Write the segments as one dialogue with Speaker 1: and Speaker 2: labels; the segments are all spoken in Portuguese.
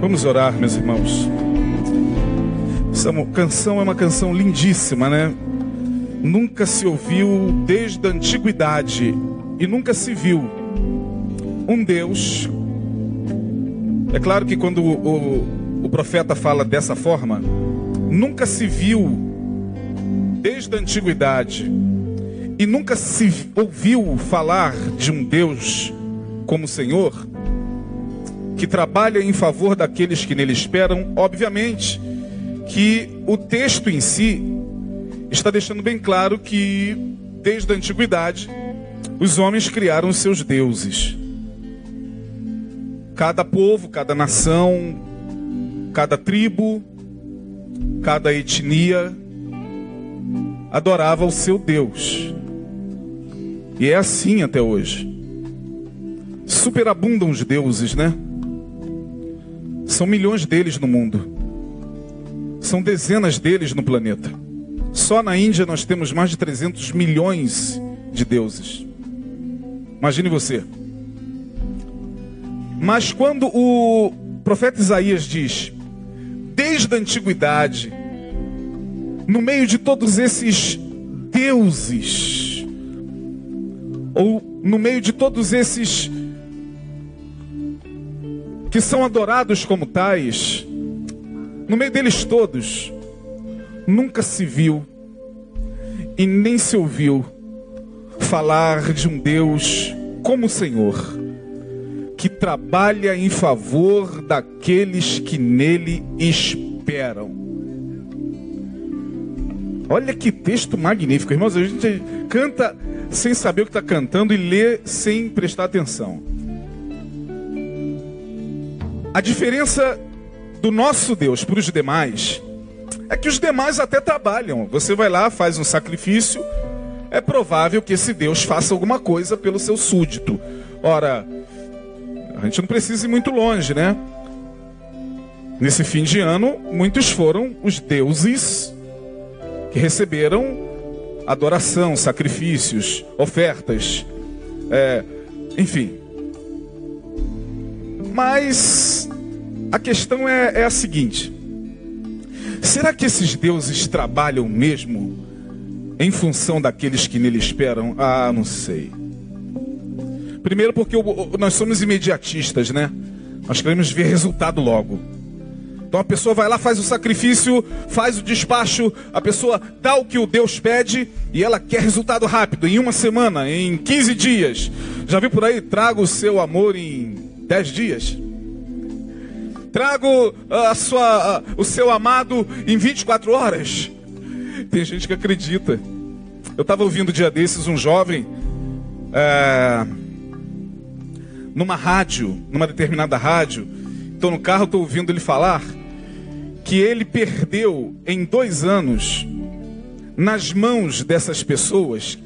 Speaker 1: Vamos orar, meus irmãos. Essa canção é uma canção lindíssima, né? Nunca se ouviu desde a antiguidade e nunca se viu um Deus. É claro que quando o, o, o profeta fala dessa forma, nunca se viu desde a antiguidade e nunca se ouviu falar de um Deus como Senhor que trabalha em favor daqueles que nele esperam, obviamente que o texto em si está deixando bem claro que desde a antiguidade os homens criaram seus deuses. Cada povo, cada nação, cada tribo, cada etnia adorava o seu Deus. E é assim até hoje. Superabundam os deuses, né? São milhões deles no mundo. São dezenas deles no planeta. Só na Índia nós temos mais de 300 milhões de deuses. Imagine você. Mas quando o profeta Isaías diz, desde a antiguidade, no meio de todos esses deuses, ou no meio de todos esses que são adorados como tais, no meio deles todos, nunca se viu e nem se ouviu falar de um Deus como o Senhor, que trabalha em favor daqueles que nele esperam. Olha que texto magnífico, irmãos. A gente canta sem saber o que está cantando e lê sem prestar atenção. A diferença do nosso Deus para os demais é que os demais até trabalham. Você vai lá, faz um sacrifício, é provável que esse Deus faça alguma coisa pelo seu súdito. Ora, a gente não precisa ir muito longe, né? Nesse fim de ano, muitos foram os deuses que receberam adoração, sacrifícios, ofertas, é, enfim. Mas a questão é, é a seguinte: será que esses deuses trabalham mesmo em função daqueles que nele esperam? Ah, não sei. Primeiro, porque nós somos imediatistas, né? Nós queremos ver resultado logo. Então a pessoa vai lá, faz o sacrifício, faz o despacho, a pessoa dá o que o Deus pede e ela quer resultado rápido, em uma semana, em 15 dias. Já viu por aí? Traga o seu amor em dez dias. Trago ah, a sua, ah, o seu amado em 24 horas. Tem gente que acredita. Eu estava ouvindo um dia desses um jovem é, numa rádio, numa determinada rádio. Estou no carro, estou ouvindo ele falar que ele perdeu em dois anos nas mãos dessas pessoas.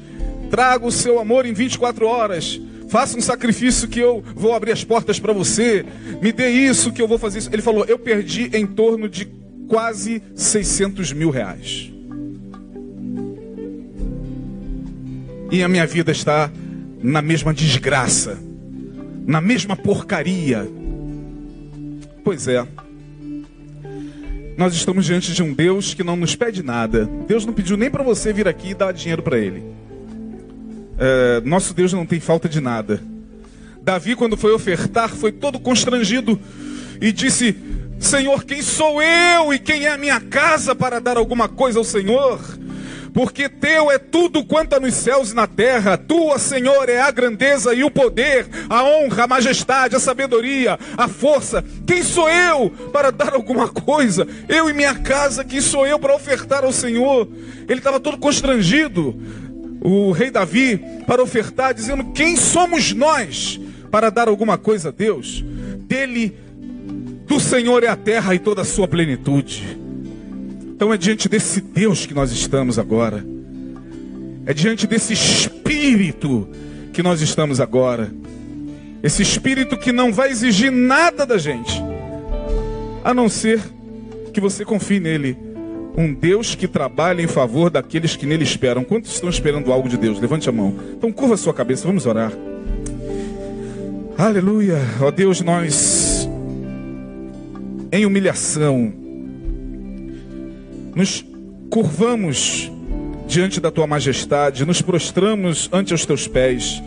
Speaker 1: Traga o seu amor em 24 horas. Faça um sacrifício que eu vou abrir as portas para você. Me dê isso que eu vou fazer isso. Ele falou: Eu perdi em torno de quase 600 mil reais. E a minha vida está na mesma desgraça, na mesma porcaria. Pois é. Nós estamos diante de um Deus que não nos pede nada. Deus não pediu nem para você vir aqui e dar dinheiro para Ele. É, nosso Deus não tem falta de nada. Davi, quando foi ofertar, foi todo constrangido e disse: Senhor, quem sou eu e quem é a minha casa para dar alguma coisa ao Senhor? Porque teu é tudo quanto há nos céus e na terra, tua, Senhor, é a grandeza e o poder, a honra, a majestade, a sabedoria, a força. Quem sou eu para dar alguma coisa? Eu e minha casa, quem sou eu para ofertar ao Senhor? Ele estava todo constrangido o rei Davi para ofertar, dizendo: Quem somos nós para dar alguma coisa a Deus? Dele, do Senhor é a terra e toda a sua plenitude. Então é diante desse Deus que nós estamos agora. É diante desse Espírito que nós estamos agora. Esse Espírito que não vai exigir nada da gente, a não ser que você confie nele um Deus que trabalha em favor daqueles que nele esperam. Quantos estão esperando algo de Deus? Levante a mão. Então curva a sua cabeça, vamos orar. Aleluia. Ó Deus, nós em humilhação, nos curvamos diante da tua majestade, nos prostramos ante os teus pés,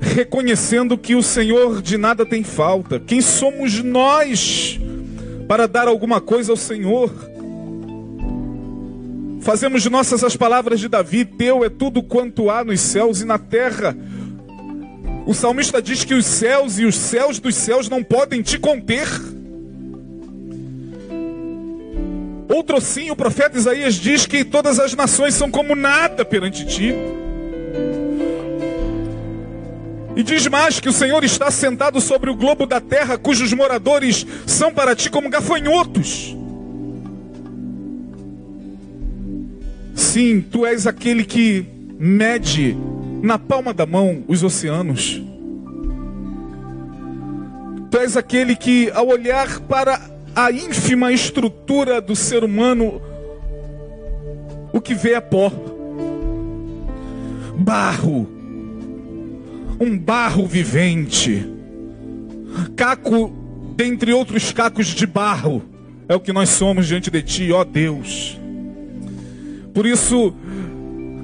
Speaker 1: reconhecendo que o Senhor de nada tem falta. Quem somos nós para dar alguma coisa ao Senhor? Fazemos nossas as palavras de Davi: Teu é tudo quanto há nos céus e na terra. O salmista diz que os céus e os céus dos céus não podem te conter. Outro sim, o profeta Isaías diz que todas as nações são como nada perante ti. E diz mais que o Senhor está sentado sobre o globo da terra, cujos moradores são para ti como gafanhotos. Sim, tu és aquele que mede na palma da mão os oceanos. Tu és aquele que, ao olhar para a ínfima estrutura do ser humano, o que vê é pó, barro, um barro vivente, caco dentre outros cacos de barro, é o que nós somos diante de Ti, ó Deus. Por isso,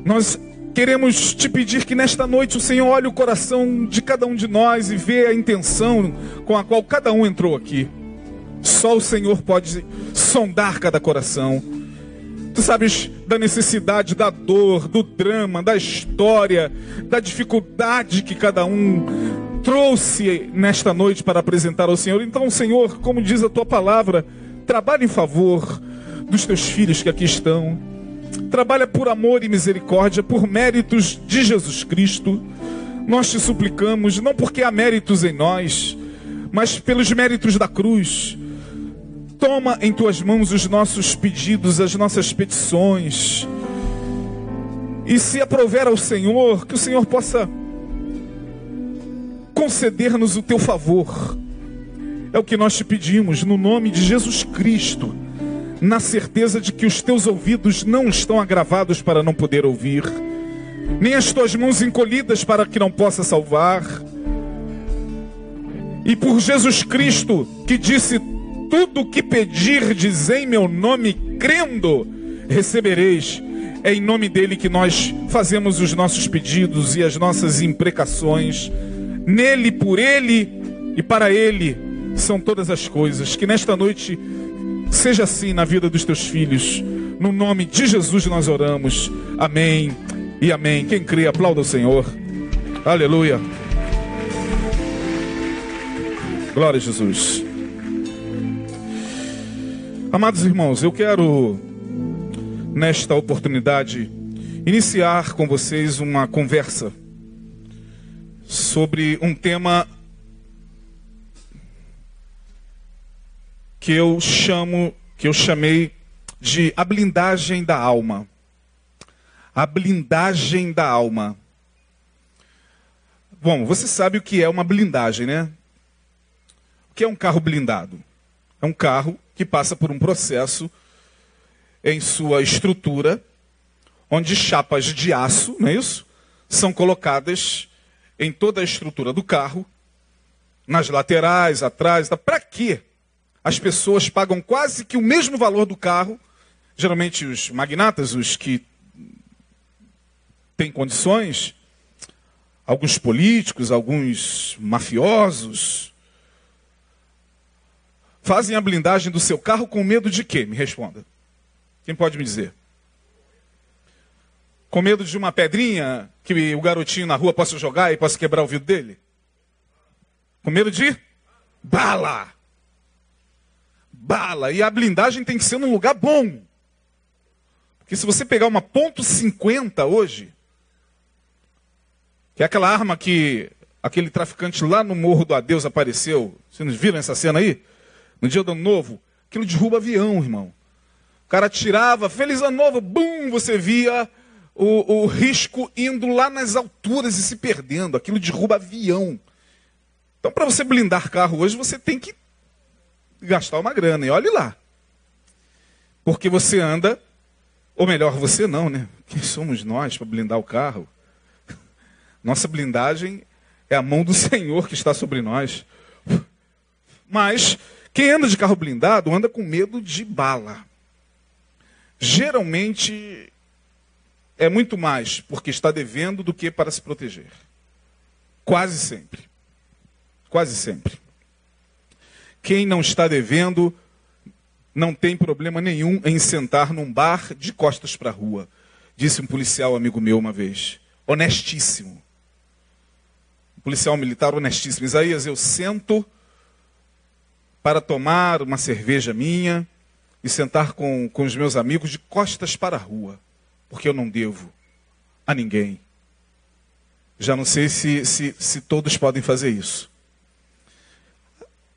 Speaker 1: nós queremos te pedir que nesta noite o Senhor olhe o coração de cada um de nós e vê a intenção com a qual cada um entrou aqui. Só o Senhor pode sondar cada coração. Tu sabes da necessidade, da dor, do drama, da história, da dificuldade que cada um trouxe nesta noite para apresentar ao Senhor. Então, Senhor, como diz a tua palavra, trabalha em favor dos teus filhos que aqui estão. Trabalha por amor e misericórdia, por méritos de Jesus Cristo. Nós te suplicamos, não porque há méritos em nós, mas pelos méritos da cruz Toma em tuas mãos os nossos pedidos, as nossas petições. E se aprover ao Senhor, que o Senhor possa conceder-nos o teu favor. É o que nós te pedimos, no nome de Jesus Cristo, na certeza de que os teus ouvidos não estão agravados para não poder ouvir, nem as tuas mãos encolhidas para que não possa salvar. E por Jesus Cristo, que disse: tudo que pedirdes em meu nome, crendo, recebereis. É em nome dele que nós fazemos os nossos pedidos e as nossas imprecações. Nele, por ele e para ele são todas as coisas. Que nesta noite seja assim na vida dos teus filhos. No nome de Jesus nós oramos. Amém e amém. Quem crê, aplauda o Senhor. Aleluia. Glória a Jesus. Amados irmãos, eu quero, nesta oportunidade, iniciar com vocês uma conversa sobre um tema que eu chamo, que eu chamei de a blindagem da alma. A blindagem da alma. Bom, você sabe o que é uma blindagem, né? O que é um carro blindado? É um carro que passa por um processo em sua estrutura, onde chapas de aço, não é isso? São colocadas em toda a estrutura do carro, nas laterais, atrás. Para quê? As pessoas pagam quase que o mesmo valor do carro, geralmente os magnatas, os que têm condições, alguns políticos, alguns mafiosos, fazem a blindagem do seu carro com medo de quê? Me responda. Quem pode me dizer? Com medo de uma pedrinha que o garotinho na rua possa jogar e possa quebrar o vidro dele? Com medo de bala. Bala. E a blindagem tem que ser num lugar bom. Porque se você pegar uma ponto .50 hoje, que é aquela arma que aquele traficante lá no Morro do Adeus apareceu, vocês viram essa cena aí? no dia do ano novo, aquilo derruba avião, irmão. O cara tirava, feliz ano novo, bum, você via o, o risco indo lá nas alturas e se perdendo. Aquilo derruba avião. Então, para você blindar carro hoje, você tem que gastar uma grana. E olhe lá. Porque você anda, ou melhor, você não, né? Quem somos nós para blindar o carro? Nossa blindagem é a mão do Senhor que está sobre nós. Mas Quem anda de carro blindado anda com medo de bala. Geralmente é muito mais porque está devendo do que para se proteger. Quase sempre. Quase sempre. Quem não está devendo não tem problema nenhum em sentar num bar de costas para a rua, disse um policial amigo meu uma vez. Honestíssimo. Um policial militar honestíssimo. Isaías, eu sento para tomar uma cerveja minha e sentar com, com os meus amigos de costas para a rua, porque eu não devo a ninguém. Já não sei se, se, se todos podem fazer isso.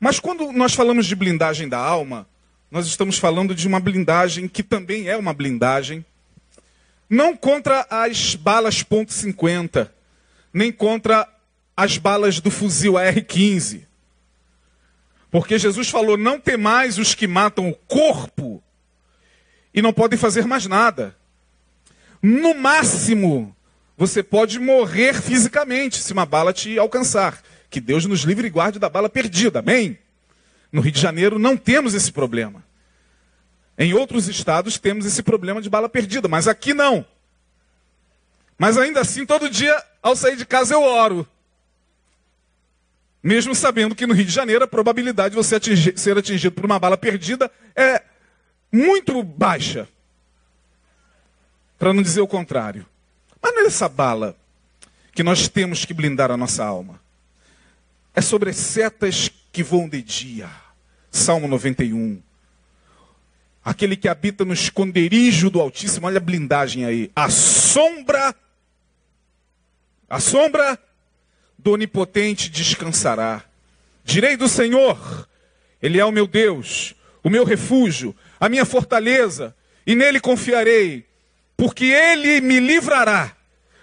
Speaker 1: Mas quando nós falamos de blindagem da alma, nós estamos falando de uma blindagem que também é uma blindagem, não contra as balas .50, nem contra as balas do fuzil AR-15. Porque Jesus falou: não temais os que matam o corpo e não podem fazer mais nada. No máximo, você pode morrer fisicamente se uma bala te alcançar. Que Deus nos livre e guarde da bala perdida. Amém? No Rio de Janeiro não temos esse problema. Em outros estados temos esse problema de bala perdida, mas aqui não. Mas ainda assim, todo dia, ao sair de casa, eu oro. Mesmo sabendo que no Rio de Janeiro a probabilidade de você atingir, ser atingido por uma bala perdida é muito baixa. Para não dizer o contrário. Mas não é essa bala que nós temos que blindar a nossa alma. É sobre setas que voam de dia. Salmo 91. Aquele que habita no esconderijo do Altíssimo, olha a blindagem aí. A sombra, a sombra do Onipotente descansará. Direi do Senhor, Ele é o meu Deus, o meu refúgio, a minha fortaleza, e nele confiarei, porque Ele me livrará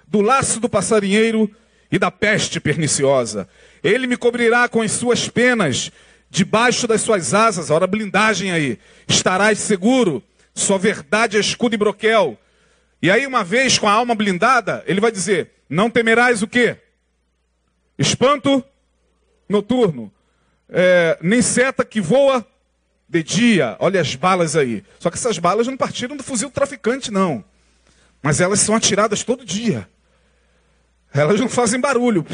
Speaker 1: do laço do passarinheiro e da peste perniciosa. Ele me cobrirá com as suas penas, debaixo das suas asas, olha a blindagem aí, estarás seguro, sua verdade é escudo e broquel. E aí, uma vez com a alma blindada, ele vai dizer: Não temerás o quê? Espanto noturno. É, nem seta que voa de dia. Olha as balas aí. Só que essas balas não partiram do fuzil traficante, não. Mas elas são atiradas todo dia. Elas não fazem barulho.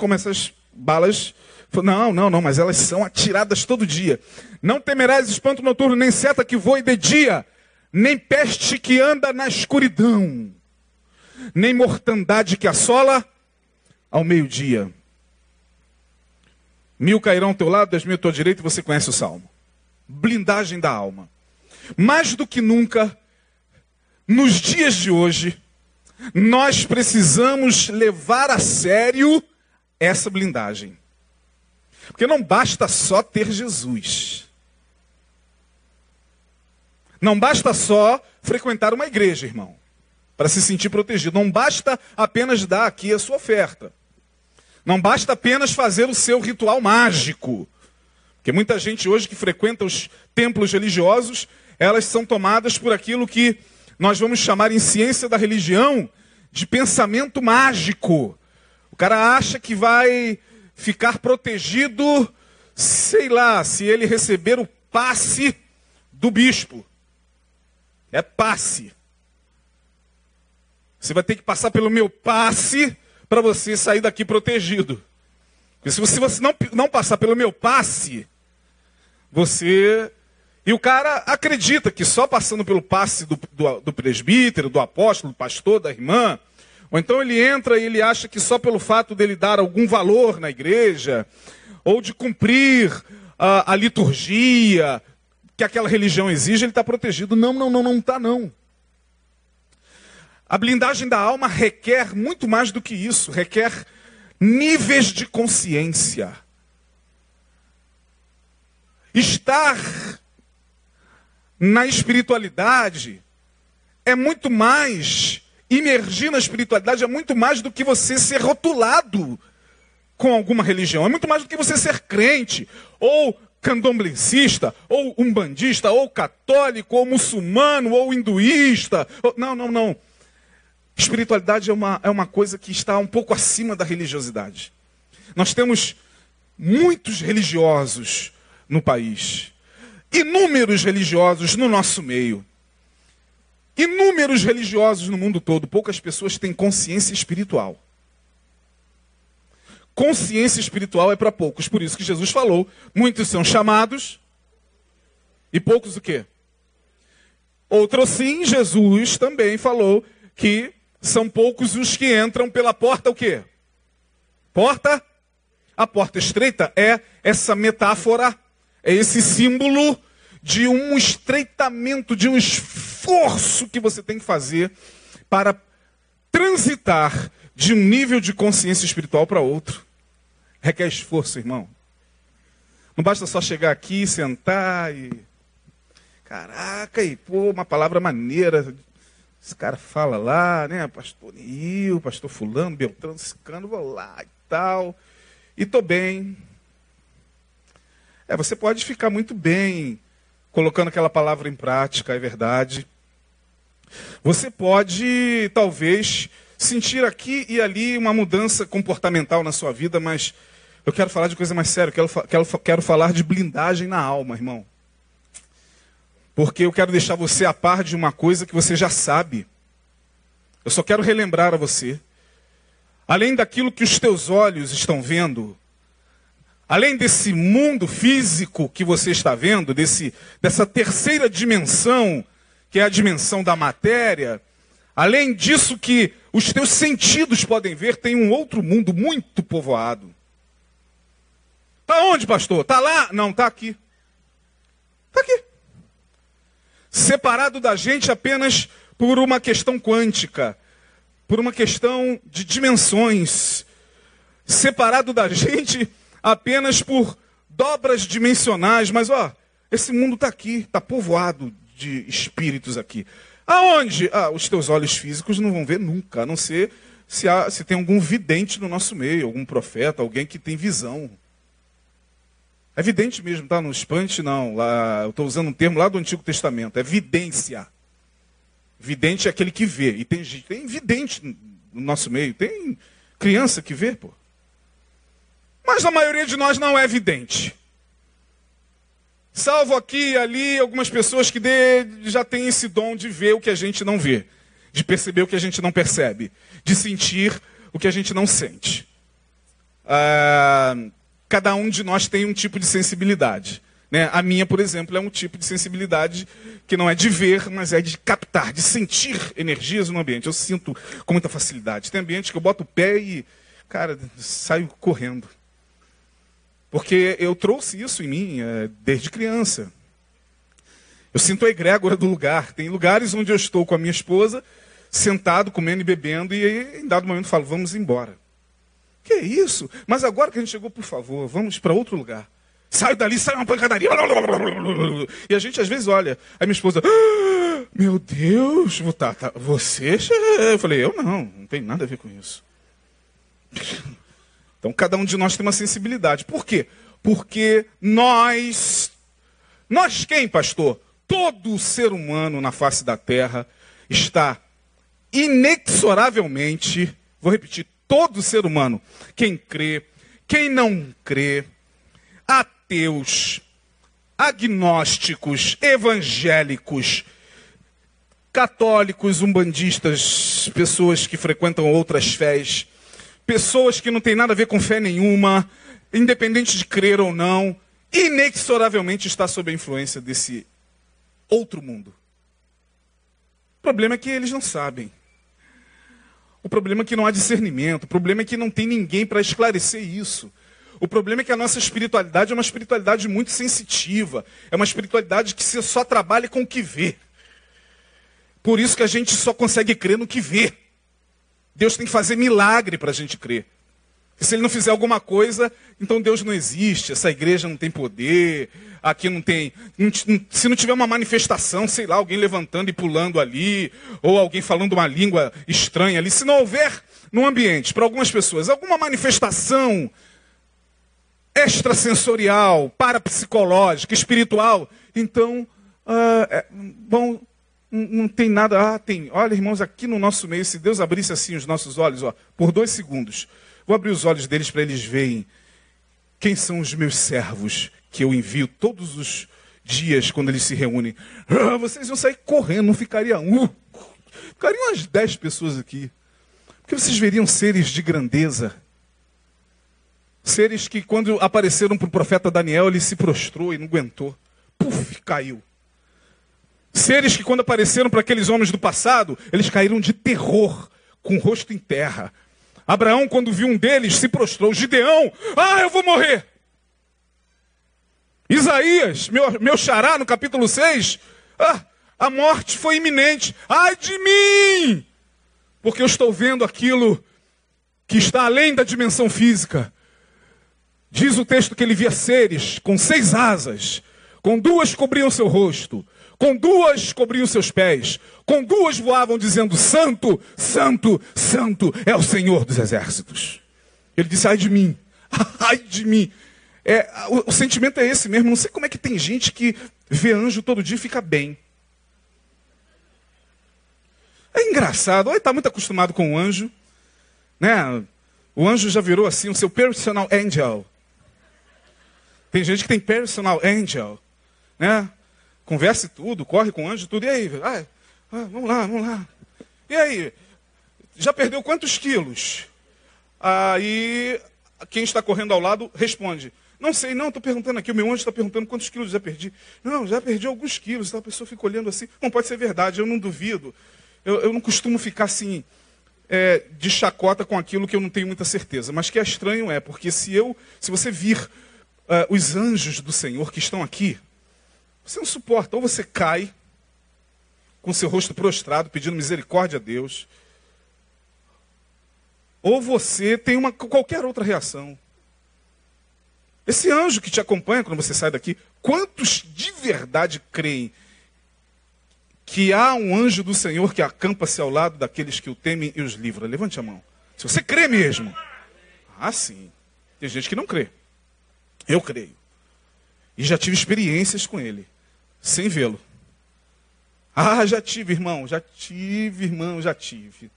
Speaker 1: Como essas balas. Não, não, não, mas elas são atiradas todo dia. Não temerás espanto noturno, nem seta que voe de dia, nem peste que anda na escuridão, nem mortandade que assola ao meio-dia. Mil cairão ao teu lado, dez mil à tua direita, e você conhece o salmo. Blindagem da alma. Mais do que nunca, nos dias de hoje, nós precisamos levar a sério essa blindagem. Porque não basta só ter Jesus. Não basta só frequentar uma igreja, irmão, para se sentir protegido. Não basta apenas dar aqui a sua oferta. Não basta apenas fazer o seu ritual mágico. Porque muita gente hoje que frequenta os templos religiosos, elas são tomadas por aquilo que nós vamos chamar em ciência da religião de pensamento mágico. Cara acha que vai ficar protegido, sei lá, se ele receber o passe do bispo. É passe. Você vai ter que passar pelo meu passe para você sair daqui protegido. Porque se você, se você não, não passar pelo meu passe, você. E o cara acredita que só passando pelo passe do, do, do presbítero, do apóstolo, do pastor, da irmã, ou então ele entra e ele acha que só pelo fato dele dar algum valor na igreja, ou de cumprir a, a liturgia que aquela religião exige, ele está protegido. Não, não, não, não está não. A blindagem da alma requer muito mais do que isso, requer níveis de consciência. Estar na espiritualidade é muito mais, imergir na espiritualidade é muito mais do que você ser rotulado com alguma religião, é muito mais do que você ser crente, ou candomblessista, ou umbandista, ou católico, ou muçulmano, ou hinduísta. Não, não, não. Espiritualidade é uma, é uma coisa que está um pouco acima da religiosidade. Nós temos muitos religiosos no país, inúmeros religiosos no nosso meio, inúmeros religiosos no mundo todo. Poucas pessoas têm consciência espiritual. Consciência espiritual é para poucos, por isso que Jesus falou: muitos são chamados e poucos o quê? Outro sim, Jesus também falou que são poucos os que entram pela porta o quê? Porta? A porta estreita é essa metáfora, é esse símbolo de um estreitamento, de um esforço que você tem que fazer para transitar de um nível de consciência espiritual para outro. Requer esforço, irmão. Não basta só chegar aqui, sentar e. Caraca, e pô, uma palavra maneira. Esse cara fala lá, né? Pastor Nil, pastor Fulano, Beltrano, Cicano, vou lá e tal. E tô bem. É, você pode ficar muito bem colocando aquela palavra em prática, é verdade. Você pode, talvez, sentir aqui e ali uma mudança comportamental na sua vida, mas eu quero falar de coisa mais séria, quero, quero, quero falar de blindagem na alma, irmão. Porque eu quero deixar você a par de uma coisa que você já sabe. Eu só quero relembrar a você. Além daquilo que os teus olhos estão vendo, além desse mundo físico que você está vendo, desse, dessa terceira dimensão, que é a dimensão da matéria, além disso que os teus sentidos podem ver, tem um outro mundo muito povoado. Está onde, pastor? Está lá? Não, está aqui. Está aqui. Separado da gente apenas por uma questão quântica, por uma questão de dimensões. Separado da gente apenas por dobras dimensionais. Mas, ó, esse mundo está aqui, está povoado de espíritos aqui. Aonde? Ah, os teus olhos físicos não vão ver nunca, a não ser se, há, se tem algum vidente no nosso meio, algum profeta, alguém que tem visão. É vidente mesmo, tá? No espante, não. Lá, eu estou usando um termo lá do Antigo Testamento. É vidência. Vidente é aquele que vê. E tem, tem vidente no nosso meio. Tem criança que vê, pô. Mas a maioria de nós não é vidente. Salvo aqui e ali algumas pessoas que já têm esse dom de ver o que a gente não vê. De perceber o que a gente não percebe. De sentir o que a gente não sente. Ah, cada um de nós tem um tipo de sensibilidade. Né? A minha, por exemplo, é um tipo de sensibilidade que não é de ver, mas é de captar, de sentir energias no ambiente. Eu sinto com muita facilidade. Tem ambiente que eu boto o pé e, cara, saio correndo. Porque eu trouxe isso em mim é, desde criança. Eu sinto a egrégora do lugar. Tem lugares onde eu estou com a minha esposa, sentado, comendo e bebendo, e em dado momento falo, vamos embora. Que isso? Mas agora que a gente chegou, por favor, vamos para outro lugar. Sai dali, sai uma pancadaria. E a gente às vezes olha. Aí minha esposa, ah, meu Deus, tá, tá, você? Eu falei, eu não, não tem nada a ver com isso. Então cada um de nós tem uma sensibilidade. Por quê? Porque nós, nós quem, pastor? Todo ser humano na face da terra está inexoravelmente, vou repetir, todo ser humano, quem crê, quem não crê, ateus, agnósticos, evangélicos, católicos, umbandistas, pessoas que frequentam outras fés, pessoas que não têm nada a ver com fé nenhuma, independente de crer ou não, inexoravelmente está sob a influência desse outro mundo. O problema é que eles não sabem. O problema é que não há discernimento, o problema é que não tem ninguém para esclarecer isso. O problema é que a nossa espiritualidade é uma espiritualidade muito sensitiva, é uma espiritualidade que só trabalha com o que vê. Por isso que a gente só consegue crer no que vê. Deus tem que fazer milagre para a gente crer. E se ele não fizer alguma coisa, então Deus não existe, essa igreja não tem poder, aqui não tem. se não tiver uma manifestação, sei lá, alguém levantando e pulando ali, ou alguém falando uma língua estranha ali, se não houver no ambiente, para algumas pessoas, alguma manifestação extrasensorial, parapsicológica, espiritual, então, uh, é, bom, não tem nada. Ah, tem. Olha, irmãos, aqui no nosso meio, se Deus abrisse assim os nossos olhos, ó, por dois segundos, vou abrir os olhos deles para eles verem Quem são os meus servos que eu envio todos os dias quando eles se reúnem? Ah, vocês vão sair correndo, não ficaria um. Ficariam umas dez pessoas aqui. Porque vocês veriam seres de grandeza. Seres que, quando apareceram para o profeta Daniel, ele se prostrou e não aguentou. Puf, caiu. Seres que, quando apareceram para aqueles homens do passado, eles caíram de terror, com o rosto em terra. Abraão, quando viu um deles, se prostrou. Gideão, ah, eu vou morrer. Isaías, meu, meu xará, no capítulo 6, ah, a morte foi iminente. Ai de mim! Porque eu estou vendo aquilo que está além da dimensão física. Diz o texto que ele via seres com seis asas, com duas cobriam seu rosto, com duas cobriam seus pés, com duas voavam dizendo: Santo, Santo, Santo é o Senhor dos exércitos. Ele disse: Ai de mim, ai de mim. É, o, o, sentimento é esse mesmo. Não sei como é que tem gente que vê anjo todo dia e fica bem. É engraçado. Olha, está muito acostumado com o anjo. Né? O anjo já virou assim o seu personal angel. Tem gente que tem personal angel. Né? Conversa e tudo, corre com o anjo tudo. E aí? Ah, ah, vamos lá, vamos lá. E aí? Já perdeu quantos quilos? Aí quem está correndo ao lado responde: Não sei, não, estou perguntando aqui. O meu anjo está perguntando quantos quilos já perdi. Não, já perdi alguns quilos. Então a pessoa fica olhando assim. Não pode ser verdade, eu não duvido. Eu, eu não costumo ficar assim, é, de chacota com aquilo que eu não tenho muita certeza. Mas que é estranho é, porque se eu, se você vir uh, os anjos do Senhor que estão aqui, você não suporta. Ou você cai com seu rosto prostrado, pedindo misericórdia a Deus. Ou você tem uma, qualquer outra reação. Esse anjo que te acompanha quando você sai daqui, quantos de verdade creem que há um anjo do Senhor que acampa-se ao lado daqueles que o temem e os livra? Levante a mão. Se você crê mesmo. Ah, sim. Tem gente que não crê. Eu creio. E já tive experiências com ele sem vê-lo. Ah, já tive, irmão, já tive, irmão, já tive.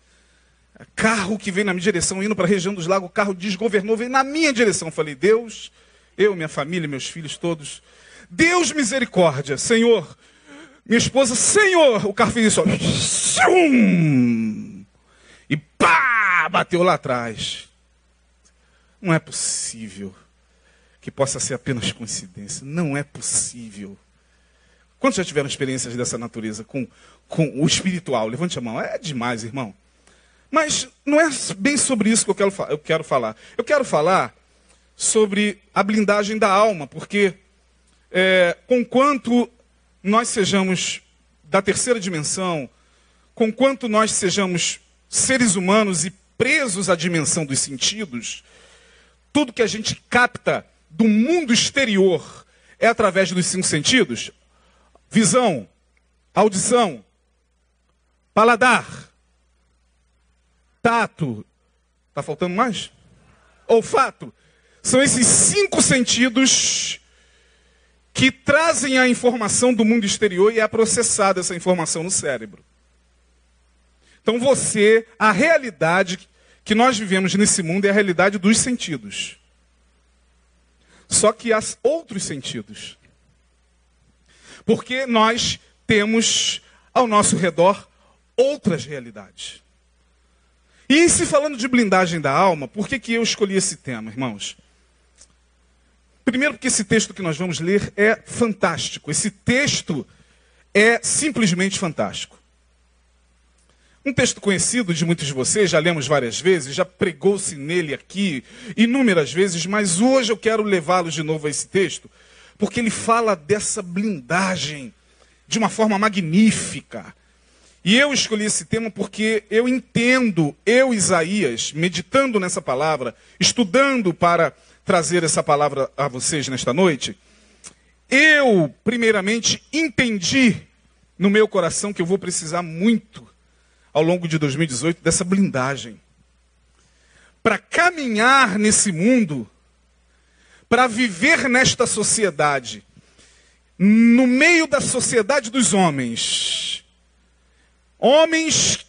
Speaker 1: Carro que vem na minha direção, indo para a região dos lagos, o carro desgovernou, veio na minha direção. Falei, Deus, eu, minha família, meus filhos todos, Deus misericórdia, Senhor. Minha esposa, Senhor, o carro fez isso, ó. E pá, bateu lá atrás. Não é possível que possa ser apenas coincidência. Não é possível. Quantos já tiveram experiências dessa natureza com, com o espiritual? Levante a mão. É demais, irmão. Mas não é bem sobre isso que eu quero, eu quero falar. Eu quero falar sobre a blindagem da alma, porque é, conquanto nós sejamos da terceira dimensão, conquanto nós sejamos seres humanos e presos à dimensão dos sentidos, tudo que a gente capta do mundo exterior é através dos cinco sentidos, visão, audição, paladar, tato. Está faltando mais? Olfato. São esses cinco sentidos que trazem a informação do mundo exterior e é processada essa informação no cérebro. Então você, a realidade que nós vivemos nesse mundo é a realidade dos sentidos. Só que há outros sentidos. Porque nós temos ao nosso redor outras realidades. E se falando de blindagem da alma, por que, que eu escolhi esse tema, irmãos? Primeiro, porque esse texto que nós vamos ler é fantástico. Esse texto é simplesmente fantástico. Um texto conhecido de muitos de vocês, já lemos várias vezes, já pregou-se nele aqui inúmeras vezes, mas hoje eu quero levá-los de novo a esse texto, porque ele fala dessa blindagem de uma forma magnífica. E eu escolhi esse tema porque eu entendo, eu, Isaías, meditando nessa palavra, estudando para trazer essa palavra a vocês nesta noite, eu, primeiramente, entendi no meu coração que eu vou precisar muito, ao longo de 2018, dessa blindagem. Para caminhar nesse mundo, para viver nesta sociedade, no meio da sociedade dos homens, homens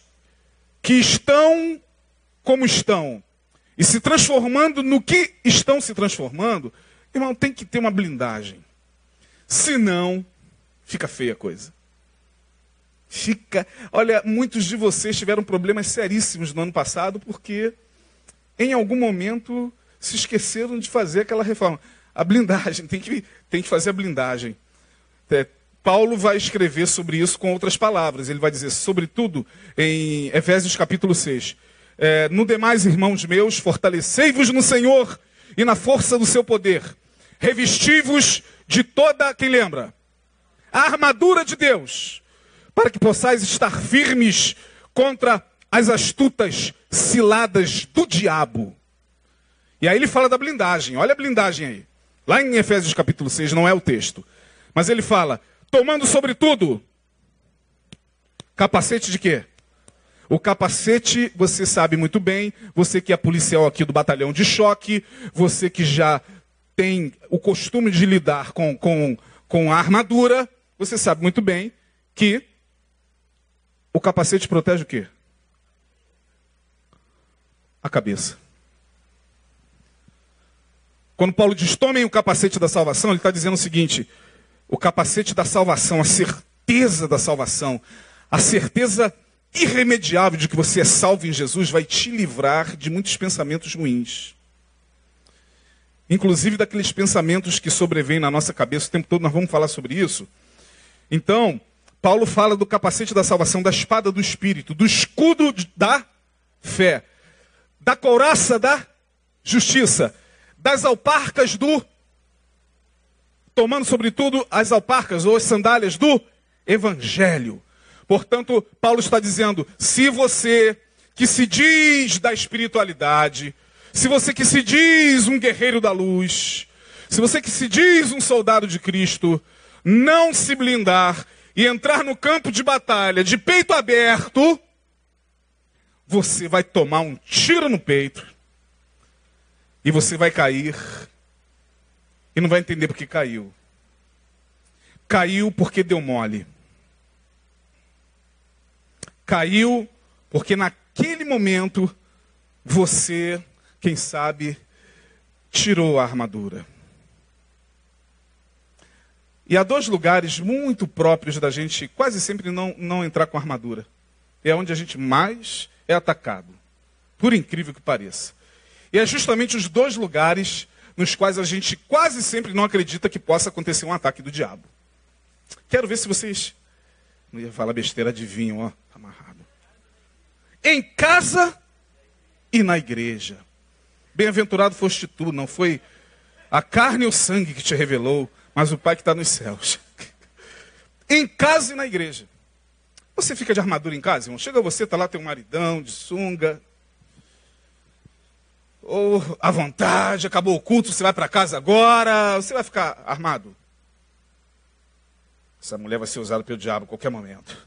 Speaker 1: que estão como estão e se transformando no que estão se transformando, Irmão, tem que ter uma blindagem. Senão, fica feia a coisa. Fica. Olha, muitos de vocês tiveram problemas seríssimos no ano passado porque, em algum momento, se esqueceram de fazer aquela reforma. A blindagem, tem que, tem que fazer a blindagem. É, Paulo vai escrever sobre isso com outras palavras. Ele vai dizer, sobretudo, em Efésios capítulo 6. É, no demais, irmãos meus, fortalecei-vos no Senhor e na força do seu poder. Revesti-vos de toda, quem lembra? A armadura de Deus, para que possais estar firmes contra as astutas ciladas do diabo. E aí ele fala da blindagem. Olha a blindagem aí. Lá em Efésios capítulo 6, não é o texto. Mas ele fala: tomando sobretudo capacete de quê? O capacete, você sabe muito bem, você que é policial aqui do batalhão de choque, você que já tem o costume de lidar com, com, com a armadura, você sabe muito bem que o capacete protege o quê? A cabeça. Quando Paulo diz tomem o capacete da salvação, ele está dizendo o seguinte: o capacete da salvação, a certeza da salvação, a certeza irremediável de que você é salvo em Jesus vai te livrar de muitos pensamentos ruins. Inclusive daqueles pensamentos que sobrevêm na nossa cabeça o tempo todo, nós vamos falar sobre isso. Então, Paulo fala do capacete da salvação, da espada do espírito, do escudo da fé, da couraça da justiça, das alparcas do tomando sobretudo as alparcas ou as sandálias do evangelho. Portanto, Paulo está dizendo: se você que se diz da espiritualidade, se você que se diz um guerreiro da luz, se você que se diz um soldado de Cristo, não se blindar e entrar no campo de batalha de peito aberto, você vai tomar um tiro no peito e você vai cair e não vai entender por que caiu. Caiu porque deu mole. Caiu porque naquele momento você, quem sabe, tirou a armadura. E há dois lugares muito próprios da gente quase sempre não, não entrar com armadura. É onde a gente mais é atacado. Por incrível que pareça. E é justamente os dois lugares nos quais a gente quase sempre não acredita que possa acontecer um ataque do diabo. Quero ver se vocês. Não ia falar besteira, adivinham, ó, tá amarrado. Em casa e na igreja. Bem-aventurado foste tu, não foi a carne e o sangue que te revelou, mas o Pai que está nos céus. em casa e na igreja. Você fica de armadura em casa, irmão? Chega você, está lá, tem um maridão de sunga, ou à vontade, acabou o culto, você vai para casa agora, você vai ficar armado. Essa mulher vai ser usada pelo diabo a qualquer momento.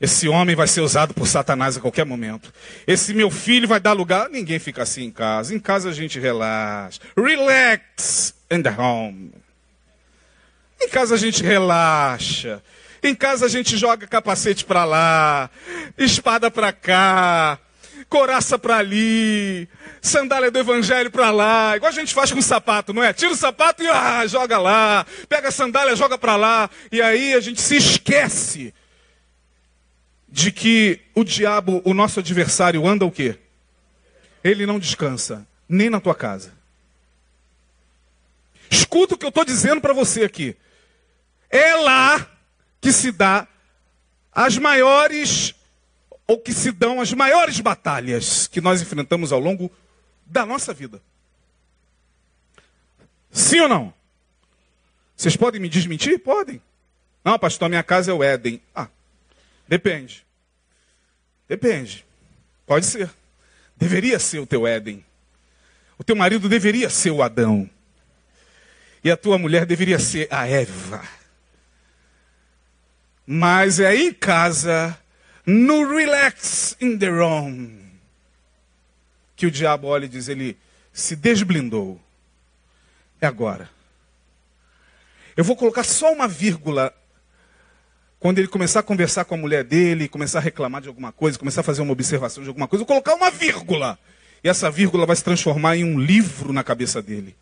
Speaker 1: Esse homem vai ser usado por Satanás a qualquer momento. Esse meu filho vai dar lugar. Ninguém fica assim em casa. Em casa a gente relaxa. Relax the home. Em casa a gente relaxa. Em casa a gente joga capacete para lá, espada para cá, coraça para ali, sandália do evangelho para lá, igual a gente faz com sapato, não é? Tira o sapato e ah, joga lá, pega a sandália, joga para lá, e aí a gente se esquece de que o diabo, o nosso adversário, anda o quê? Ele não descansa, nem na tua casa. Escuta o que eu estou dizendo para você aqui. É lá que se dá as maiores ou que se dão as maiores batalhas que nós enfrentamos ao longo da nossa vida. Sim ou não? Vocês podem me desmentir? Podem. Não, pastor, minha casa é o Éden. Ah, depende. Depende. Pode ser. Deveria ser o teu Éden. O teu marido deveria ser o Adão. E a tua mulher deveria ser a Eva. Mas é em casa no relax in the room, que o diabo olha e diz: ele se desblindou. É agora. Eu vou colocar só uma vírgula quando ele começar a conversar com a mulher dele, começar a reclamar de alguma coisa, começar a fazer uma observação de alguma coisa, eu vou colocar uma vírgula. E essa vírgula vai se transformar em um livro na cabeça dele.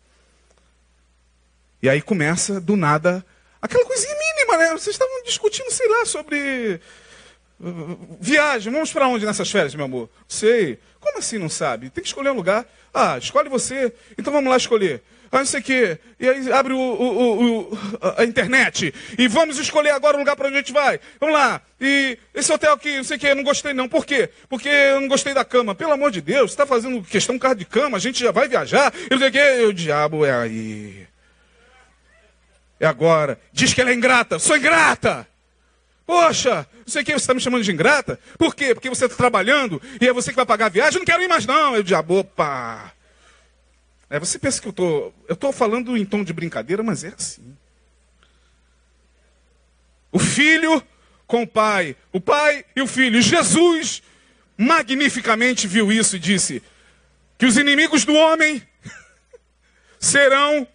Speaker 1: E aí começa, do nada, aquela coisinha mínima, né? Vocês estavam discutindo, sei lá, sobre uh, viagem. Vamos para onde nessas férias, meu amor? Sei. Como assim não sabe? Tem que escolher um lugar. Ah, escolhe você. Então vamos lá escolher. Ah, não sei o quê. E aí abre o, o, o, a internet. E vamos escolher agora o lugar para onde a gente vai. Vamos lá. E esse hotel aqui, não sei o quê, não gostei não. Por quê? Porque eu não gostei da cama. Pelo amor de Deus, você está fazendo questão carro de cama, a gente já vai viajar. E não sei o quê. O diabo é aí. É agora. Diz que ela é ingrata. Sou ingrata. Poxa, não sei o que, você está me chamando de ingrata? Por quê? Porque você está trabalhando e é você que vai pagar a viagem? Eu não quero ir mais não. Eu diabo, opa. É, você pensa que eu tô, eu estou falando em tom de brincadeira, mas é assim. O filho com o pai, o pai e o filho. Jesus magnificamente viu isso e disse que os inimigos do homem serão.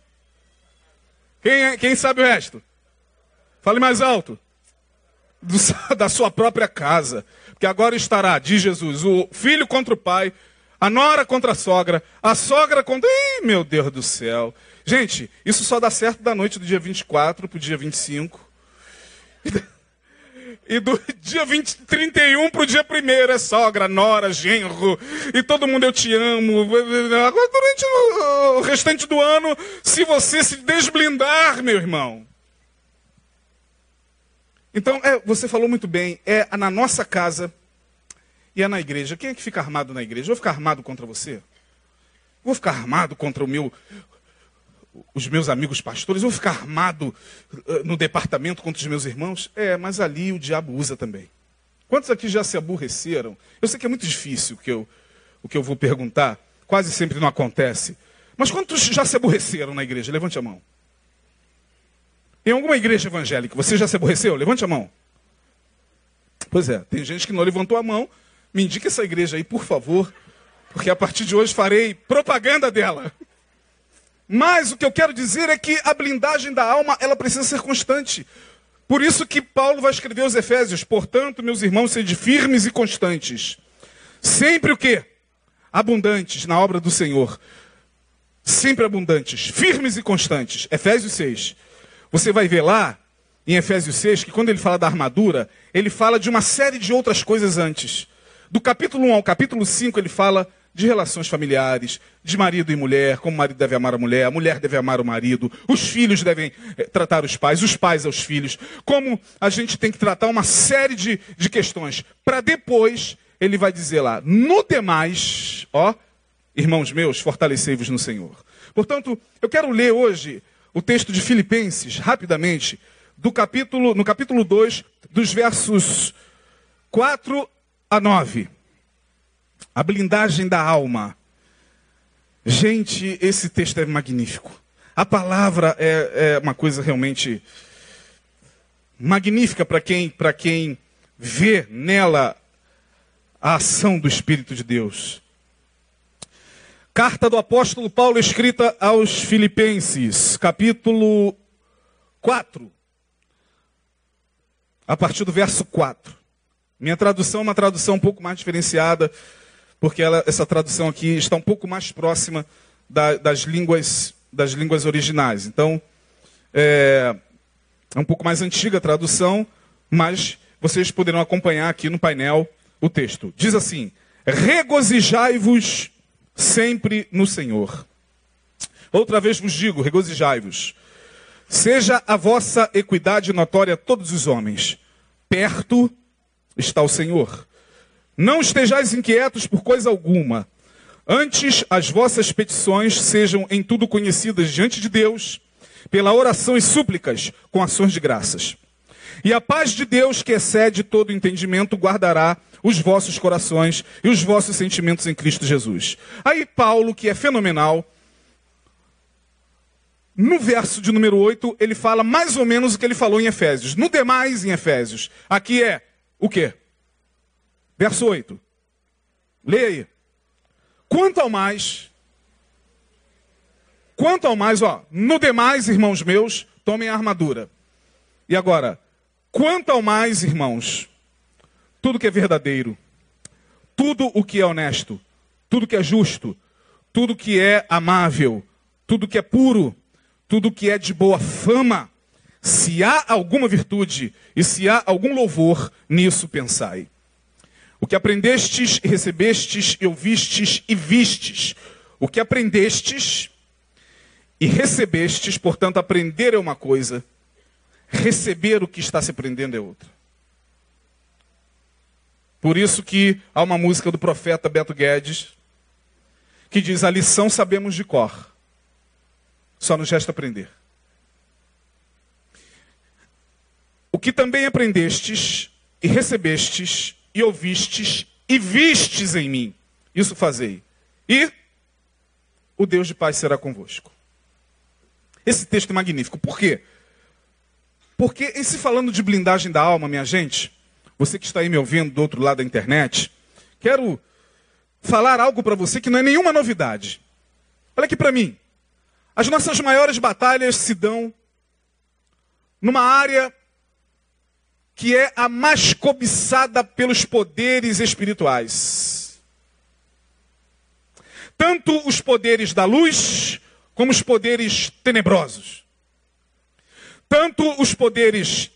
Speaker 1: Quem, é, quem sabe o resto? Fale mais alto. Do, da sua própria casa. Porque agora estará, diz Jesus, o filho contra o pai, a nora contra a sogra, a sogra contra. Ih, meu Deus do céu. Gente, isso só dá certo da noite do dia 24 para o dia 25. E do dia 20, 31 para o dia 1 é sogra, nora, genro, e todo mundo eu te amo. Agora, durante o restante do ano, se você se desblindar, meu irmão. Então, é, você falou muito bem, é na nossa casa e é na igreja. Quem é que fica armado na igreja? Eu vou ficar armado contra você? Vou ficar armado contra o meu, os meus amigos pastores? Vou ficar armado uh, no departamento contra os meus irmãos? É, mas ali o diabo usa também. Quantos aqui já se aborreceram? Eu sei que é muito difícil o que eu, o que eu vou perguntar, quase sempre não acontece. Mas quantos já se aborreceram na igreja? Levante a mão. Em alguma igreja evangélica, você já se aborreceu? Levante a mão. Pois é, tem gente que não levantou a mão, me indique essa igreja aí, por favor, porque a partir de hoje farei propaganda dela. Mas o que eu quero dizer é que a blindagem da alma, ela precisa ser constante. Por isso que Paulo vai escrever aos Efésios, portanto, meus irmãos, sede firmes e constantes. Sempre o quê? Abundantes na obra do Senhor. Sempre abundantes, firmes e constantes. Efésios 6. Você vai ver lá, em Efésios 6, que quando ele fala da armadura, ele fala de uma série de outras coisas antes. Do capítulo 1 ao capítulo 5, ele fala de relações familiares, de marido e mulher, como o marido deve amar a mulher, a mulher deve amar o marido, os filhos devem eh, tratar os pais, os pais aos filhos, como a gente tem que tratar uma série de, de questões, para depois ele vai dizer lá, no demais, ó, irmãos meus, fortalecei-vos no Senhor. Portanto, eu quero ler hoje o texto de Filipenses, rapidamente, do capítulo, no capítulo 2, dos versos 4 a 9. A blindagem da alma. Gente, esse texto é magnífico. A palavra é, é uma coisa realmente magnífica para quem, quem vê nela a ação do Espírito de Deus. Carta do apóstolo Paulo escrita aos Filipenses, capítulo 4, a partir do verso 4. Minha tradução é uma tradução um pouco mais diferenciada, porque ela, essa tradução aqui está um pouco mais próxima da, das, línguas, das línguas originais. Então, é, é um pouco mais antiga a tradução, mas vocês poderão acompanhar aqui no painel o texto. Diz assim: Regozijai-vos sempre no Senhor. Outra vez vos digo: regozijai-vos. Seja a vossa equidade notória a todos os homens. Perto está o Senhor. Não estejais inquietos por coisa alguma. Antes, as vossas petições sejam em tudo conhecidas diante de Deus, pela oração e súplicas, com ações de graças. E a paz de Deus, que excede todo entendimento, guardará os vossos corações e os vossos sentimentos em Cristo Jesus. Aí, Paulo, que é fenomenal, no verso de número 8, ele fala mais ou menos o que ele falou em Efésios. No demais, em Efésios. Aqui é o quê? Verso 8. Leia aí. Quanto ao mais, quanto ao mais, ó, no demais, irmãos meus, tomem a armadura. E agora, quanto ao mais, irmãos, tudo que é verdadeiro, tudo o que é honesto, tudo que é justo, tudo que é amável, tudo que é puro, tudo que é de boa fama, se há alguma virtude e se há algum louvor, nisso pensai. O que aprendestes, recebestes, ouvistes e vistes. O que aprendestes e recebestes, portanto, aprender é uma coisa, receber o que está se aprendendo é outra. Por isso que há uma música do profeta Beto Guedes que diz: A lição sabemos de cor, só nos resta aprender. O que também aprendestes e recebestes e ouvistes e vistes em mim, isso fazei. E o Deus de paz será convosco. Esse texto é magnífico. Por quê? Porque em se falando de blindagem da alma, minha gente, você que está aí me ouvindo do outro lado da internet, quero falar algo para você que não é nenhuma novidade. Olha aqui para mim. As nossas maiores batalhas se dão numa área que é a mais cobiçada pelos poderes espirituais. Tanto os poderes da luz, como os poderes tenebrosos. Tanto os poderes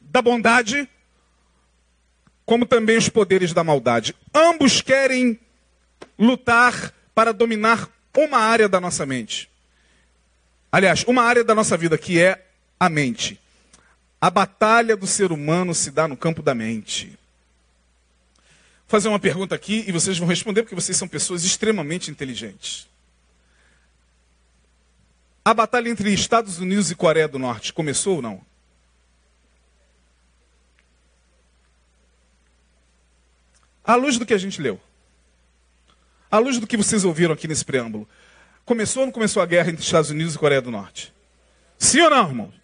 Speaker 1: da bondade, como também os poderes da maldade. Ambos querem lutar para dominar uma área da nossa mente. Aliás, uma área da nossa vida que é a mente. A batalha do ser humano se dá no campo da mente. Vou fazer uma pergunta aqui e vocês vão responder porque vocês são pessoas extremamente inteligentes. A batalha entre Estados Unidos e Coreia do Norte começou ou não? À luz do que a gente leu, à luz do que vocês ouviram aqui nesse preâmbulo, começou ou não começou a guerra entre Estados Unidos e Coreia do Norte? Sim ou não, irmão?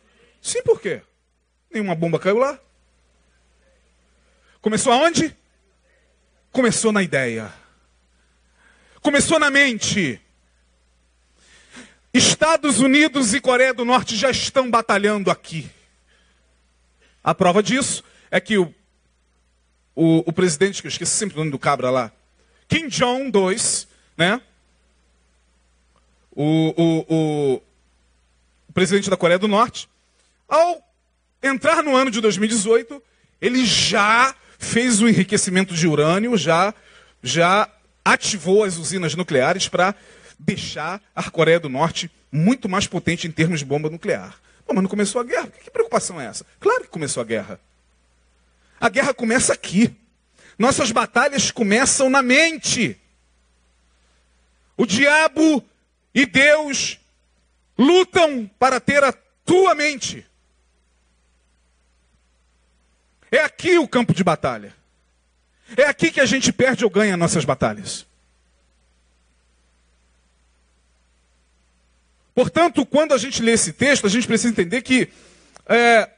Speaker 1: Sim, por quê? Nenhuma bomba caiu lá. Começou aonde? Começou na ideia. Começou na mente. Estados Unidos e Coreia do Norte já estão batalhando aqui. A prova disso é que o, o, o presidente, que eu esqueci sempre o nome do cabra lá, Kim Jong-un né? O, o, o, o presidente da Coreia do Norte, ao entrar no ano de 2018, ele já fez o enriquecimento de urânio, já, já ativou as usinas nucleares para deixar a Coreia do Norte muito mais potente em termos de bomba nuclear. Pô, mas não começou a guerra? Que preocupação é essa? Claro que começou a guerra. A guerra começa aqui. Nossas batalhas começam na mente. O diabo e Deus lutam para ter a tua mente. É aqui o campo de batalha. É aqui que a gente perde ou ganha nossas batalhas. Portanto, quando a gente lê esse texto, a gente precisa entender que é,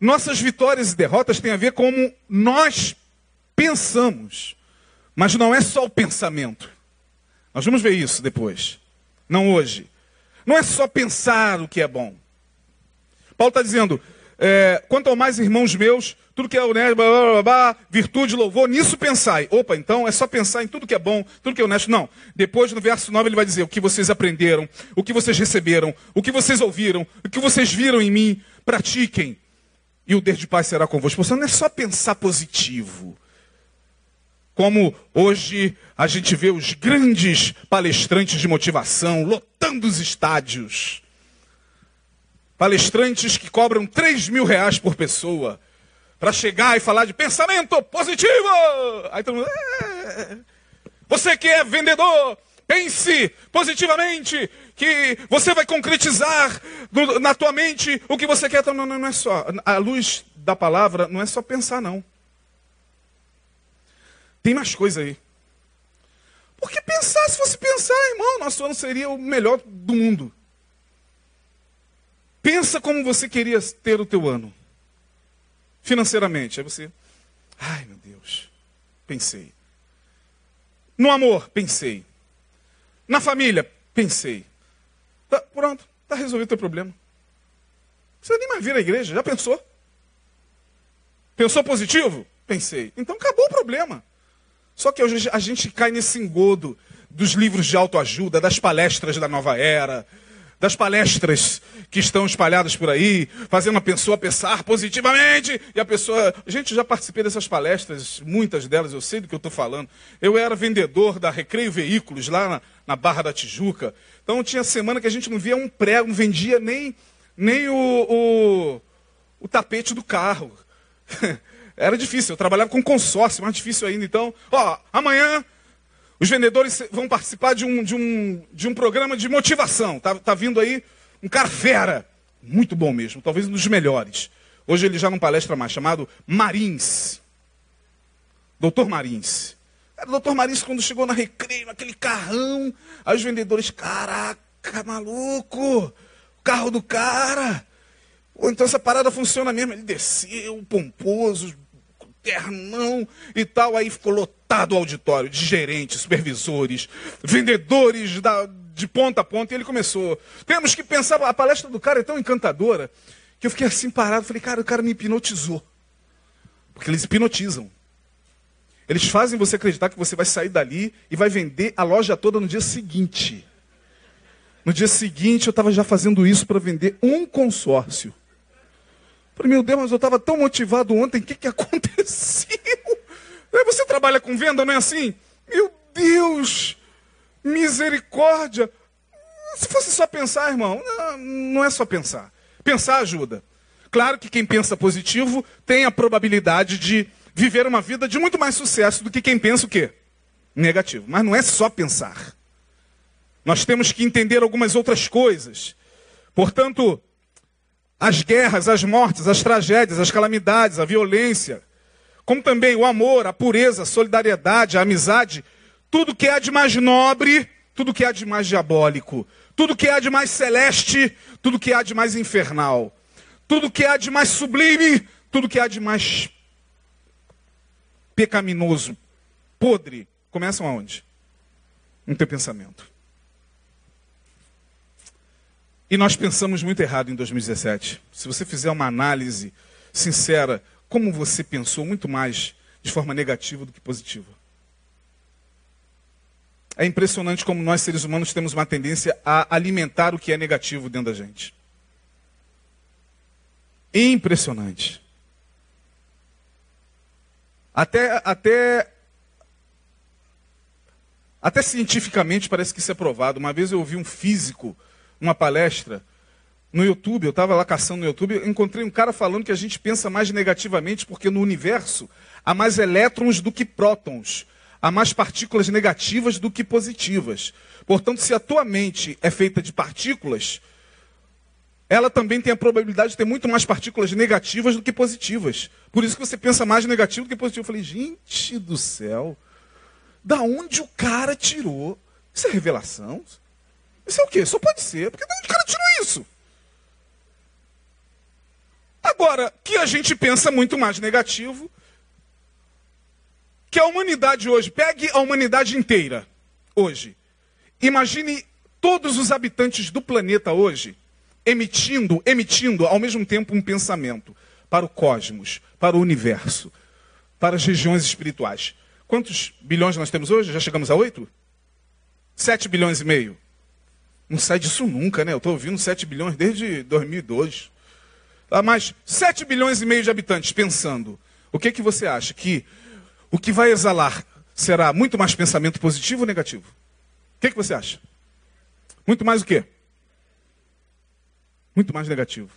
Speaker 1: nossas vitórias e derrotas têm a ver com como nós pensamos. Mas não é só o pensamento. Nós vamos ver isso depois. Não hoje. Não é só pensar o que é bom. Paulo está dizendo: é, quanto ao mais irmãos meus, tudo que é honesto, blá, blá, blá, blá, virtude, louvor, nisso pensai. Opa, então é só pensar em tudo que é bom, tudo que é honesto. Não. Depois, no verso 9, ele vai dizer o que vocês aprenderam, o que vocês receberam, o que vocês ouviram, o que vocês viram em mim, pratiquem. E o Deus de paz será convosco. Você não é só pensar positivo. Como hoje a gente vê os grandes palestrantes de motivação lotando os estádios palestrantes que cobram 3 mil reais por pessoa para chegar e falar de pensamento positivo. Aí todo mundo. É. Você que é vendedor, pense positivamente que você vai concretizar no, na tua mente o que você quer. Então, não, não, não é só. A luz da palavra não é só pensar, não. Tem mais coisa aí. Porque pensar, se fosse pensar, irmão, nosso ano seria o melhor do mundo. Pensa como você queria ter o teu ano. Financeiramente. Aí você, ai meu Deus, pensei. No amor, pensei. Na família, pensei. Tá, pronto, está resolvido o teu problema. Você nem mais vir à igreja, já pensou? Pensou positivo? Pensei. Então acabou o problema. Só que hoje a gente cai nesse engodo dos livros de autoajuda, das palestras da nova era, das palestras que estão espalhadas por aí, fazendo a pessoa pensar positivamente. E a pessoa. Gente, já participei dessas palestras, muitas delas, eu sei do que eu estou falando. Eu era vendedor da Recreio Veículos, lá na, na, Barra da Tijuca. Então tinha semana que a gente não via um prego, não vendia nem, nem o, o, o tapete do carro. Era difícil, eu trabalhava com consórcio, mais difícil ainda. Então, ó, amanhã os vendedores vão participar de um, de um, de um programa de motivação. Tá, tá vindo aí um cara fera, muito bom mesmo, talvez um dos melhores. Hoje ele já não palestra mais, chamado Marins. Doutor Marins. Era o doutor Marins quando chegou na recreio, naquele carrão. Aí os vendedores, caraca, maluco, o carro do cara. Ou então essa parada funciona mesmo. Ele desceu, pomposo, ternão e tal. Aí ficou lotado o auditório de gerentes, supervisores, vendedores da, de ponta a ponta. E ele começou. Temos que pensar. A palestra do cara é tão encantadora que eu fiquei assim parado. Falei, cara, o cara me hipnotizou. Porque eles hipnotizam. Eles fazem você acreditar que você vai sair dali e vai vender a loja toda no dia seguinte. No dia seguinte, eu estava já fazendo isso para vender um consórcio. Falei, meu Deus, mas eu estava tão motivado ontem, o que, que aconteceu? Aí você trabalha com venda, não é assim? Meu Deus, misericórdia. Se fosse só pensar, irmão, não, não é só pensar. Pensar ajuda. Claro que quem pensa positivo tem a probabilidade de viver uma vida de muito mais sucesso do que quem pensa o quê? Negativo. Mas não é só pensar. Nós temos que entender algumas outras coisas. Portanto, as guerras, as mortes, as tragédias, as calamidades, a violência, como também o amor, a pureza, a solidariedade, a amizade, tudo que há de mais nobre, tudo que há de mais diabólico, tudo que há de mais celeste, tudo que há de mais infernal, tudo que há de mais sublime, tudo que há de mais pecaminoso, podre, começam aonde? No teu pensamento. E nós pensamos muito errado em 2017. Se você fizer uma análise sincera, como você pensou muito mais de forma negativa do que positiva. É impressionante como nós, seres humanos, temos uma tendência a alimentar o que é negativo dentro da gente. Impressionante. Até, até, até cientificamente parece que isso é provado. Uma vez eu ouvi um físico uma palestra no YouTube, eu estava lá caçando no YouTube, encontrei um cara falando que a gente pensa mais negativamente porque no universo há mais elétrons do que prótons, há mais partículas negativas do que positivas. Portanto, se a tua mente é feita de partículas, ela também tem a probabilidade de ter muito mais partículas negativas do que positivas. Por isso que você pensa mais negativo do que positivo. Eu falei, gente do céu, da onde o cara tirou? Isso é revelação? Isso é o quê? Só pode ser. Porque de onde o cara tirou isso? Agora, que a gente pensa muito mais negativo, que a humanidade hoje, pegue a humanidade inteira, hoje. Imagine todos os habitantes do planeta hoje emitindo, emitindo ao mesmo tempo um pensamento para o cosmos, para o universo, para as regiões espirituais. Quantos bilhões nós temos hoje? Já chegamos a oito? Sete bilhões e meio. Não sai disso nunca, né? Eu estou ouvindo 7 bilhões desde 2002. Tá, mas 7 bilhões e meio de habitantes pensando. O que, que você acha? Que o que vai exalar será muito mais pensamento positivo ou negativo? O que, que você acha? Muito mais o quê? Muito mais negativo.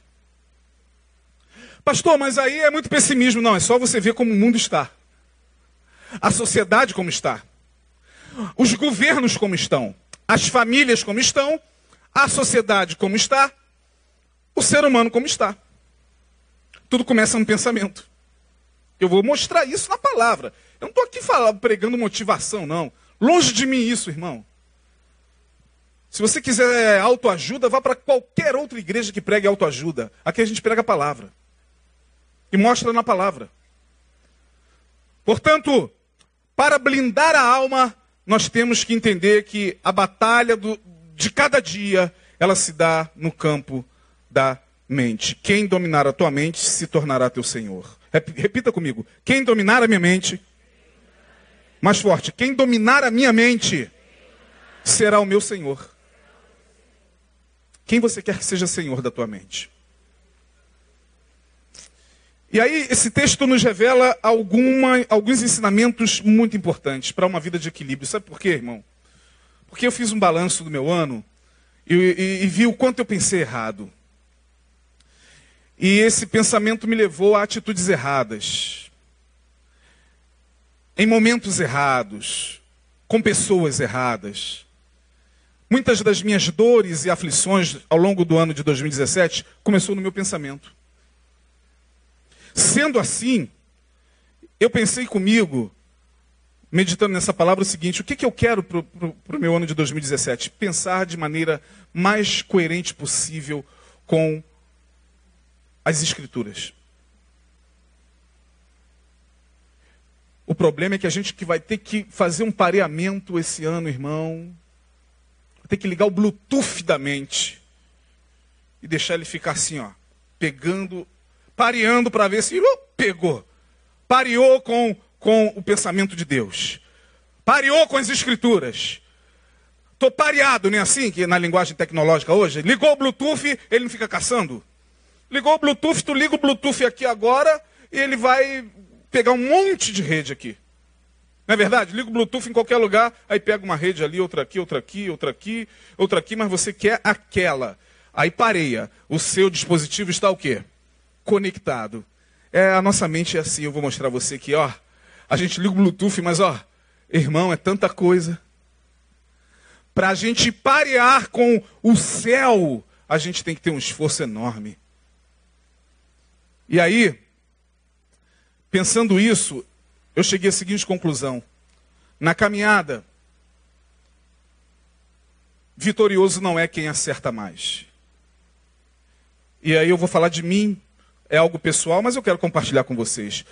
Speaker 1: Pastor, mas aí é muito pessimismo. Não, é só você ver como o mundo está. A sociedade como está. Os governos como estão as famílias como estão, a sociedade como está, o ser humano como está. Tudo começa no pensamento. Eu vou mostrar isso na palavra. Eu não estou aqui falando, pregando motivação, não. Longe de mim isso, irmão. Se você quiser autoajuda, vá para qualquer outra igreja que pregue autoajuda. Aqui a gente prega a palavra. E mostra na palavra. Portanto, para blindar a alma, nós temos que entender que a batalha do, de cada dia, ela se dá no campo da mente. Quem dominar a tua mente se tornará teu Senhor. Repita comigo. Quem dominar a minha mente, mais forte, quem dominar a minha mente será o meu Senhor. Quem você quer que seja senhor da tua mente? E aí, esse texto nos revela alguma, alguns ensinamentos muito importantes para uma vida de equilíbrio. Sabe por quê, irmão? Porque eu fiz um balanço do meu ano e, e, e vi o quanto eu pensei errado. E esse pensamento me levou a atitudes erradas, em momentos errados, com pessoas erradas. Muitas das minhas dores e aflições ao longo do ano de 2017 começou no meu pensamento. Sendo assim, eu pensei comigo, meditando nessa palavra, o seguinte: o que, que eu quero para o meu ano de 2017? Pensar de maneira mais coerente possível com as Escrituras. O problema é que a gente que vai ter que fazer um pareamento esse ano, irmão, vai ter que ligar o Bluetooth da mente e deixar ele ficar assim, ó, pegando pareando para ver se uh, pegou. Pareou com, com o pensamento de Deus. Pareou com as escrituras. Estou pareado, nem é assim que na linguagem tecnológica hoje? Ligou o Bluetooth, ele não fica caçando? Ligou o Bluetooth, tu liga o Bluetooth aqui agora e ele vai pegar um monte de rede aqui. Não é verdade? Liga o Bluetooth em qualquer lugar, aí pega uma rede ali, outra aqui, outra aqui, outra aqui, outra aqui, mas você quer aquela. Aí pareia. O seu dispositivo está o quê? Conectado. É, a nossa mente é assim, eu vou mostrar a você aqui, ó. A gente liga o Bluetooth, mas ó, irmão, é tanta coisa. Para a gente parear com o céu, a gente tem que ter um esforço enorme. E aí, pensando isso, eu cheguei à seguinte conclusão. Na caminhada, vitorioso não é quem acerta mais. E aí eu vou falar de mim é algo pessoal, mas eu quero compartilhar com vocês.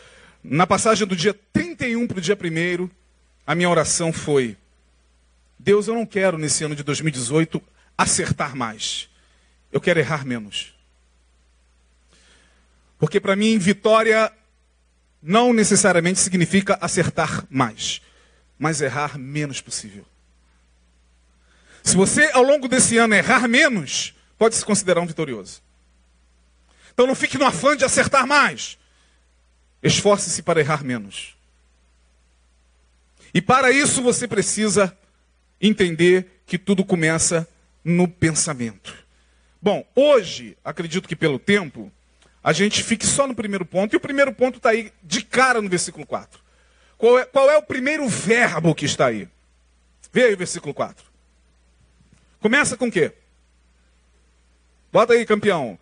Speaker 1: Na passagem do dia 31 para o dia 1, a minha oração foi: Deus, eu não quero nesse ano de 2018 acertar mais. Eu quero errar menos. Porque para mim, vitória não necessariamente significa acertar mais, mas errar menos possível. Se você, ao longo desse ano, errar menos, pode se considerar um vitorioso. Então não fique no afã de acertar mais. Esforce-se para errar menos. E para isso você precisa entender que tudo começa no pensamento. Bom, hoje, acredito que pelo tempo, a gente fique só no primeiro ponto, e o primeiro ponto está aí de cara no versículo 4. Qual é, qual é o primeiro verbo que está aí? Vê aí o versículo 4. Começa com o quê? Bota aí, campeão.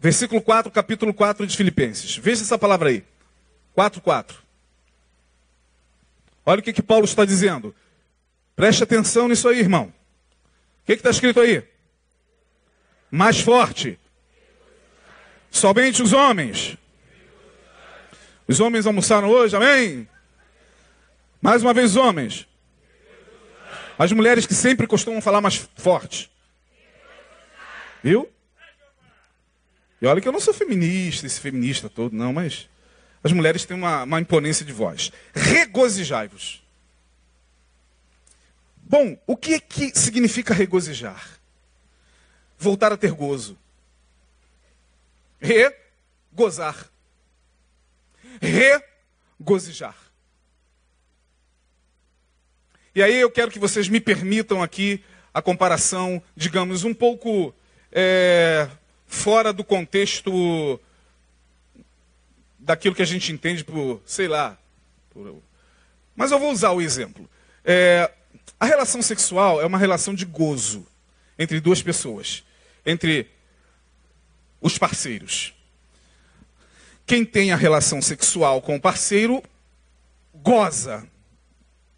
Speaker 1: Versículo 4, capítulo 4 de Filipenses. Veja essa palavra aí. 4, 4. Olha o que, que Paulo está dizendo. Preste atenção nisso aí, irmão. O que está escrito aí? Mais forte. Somente os homens. Os homens almoçaram hoje, amém? Mais uma vez, os homens. As mulheres que sempre costumam falar mais forte. Viu? E olha que eu não sou feminista, esse feminista todo, não, mas as mulheres têm uma, uma imponência de voz. Regozijai-vos. Bom, o que é que significa regozijar? Voltar a ter gozo. Regozar. Regozijar. E aí eu quero que vocês me permitam aqui a comparação, digamos, um pouco é, fora do contexto daquilo que a gente entende por, sei lá. Por... Mas eu vou usar o exemplo. É, a relação sexual é uma relação de gozo entre duas pessoas, entre os parceiros. Quem tem a relação sexual com o parceiro goza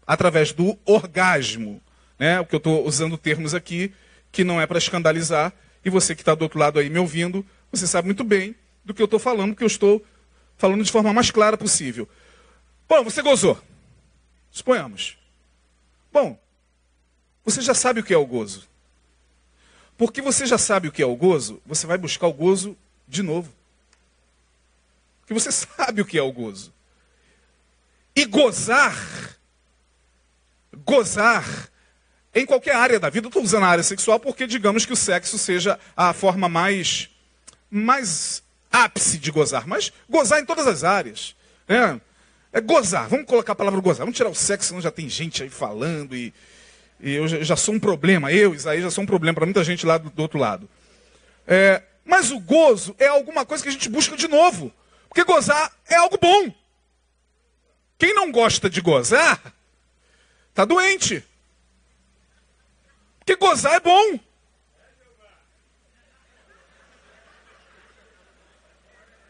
Speaker 1: através do orgasmo. Né? O que eu estou usando termos aqui, que não é para escandalizar, e você que está do outro lado aí me ouvindo, você sabe muito bem do que eu estou falando, porque eu estou falando de forma mais clara possível. Bom, você gozou. Suponhamos. Bom, você já sabe o que é o gozo. Porque você já sabe o que é o gozo, você vai buscar o gozo de novo. Porque você sabe o que é o gozo. E gozar, gozar, em qualquer área da vida, estou usando a área sexual porque digamos que o sexo seja a forma mais, mais ápice de gozar, mas gozar em todas as áreas. Né? É gozar, vamos colocar a palavra gozar, vamos tirar o sexo, senão já tem gente aí falando e, e eu já, sou um problema, eu, Isaí, já sou um problema para muita gente lá do, do outro lado. É, mas o gozo é alguma coisa que a gente busca de novo, porque gozar é algo bom. Quem não gosta de gozar, está doente. Porque gozar é bom.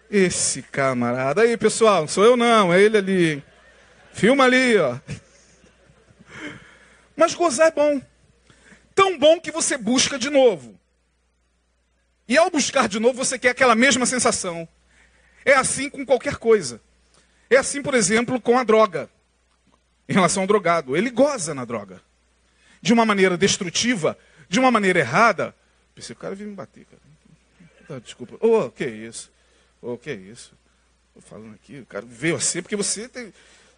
Speaker 1: Esse camarada. Aí, pessoal, sou eu não, é ele ali. Filma ali, ó. Mas gozar é bom. Tão bom que você busca de novo. E ao buscar de novo, você quer aquela mesma sensação. É assim com qualquer coisa. É assim, por exemplo, com a droga. Em relação ao drogado. Ele goza na droga de uma maneira destrutiva, de uma maneira errada. Pensei, o cara veio me bater, cara. Ah, desculpa. Ô, oh, que isso? Ô, oh, que isso? Tô falando aqui, o cara veio assim, porque você tem,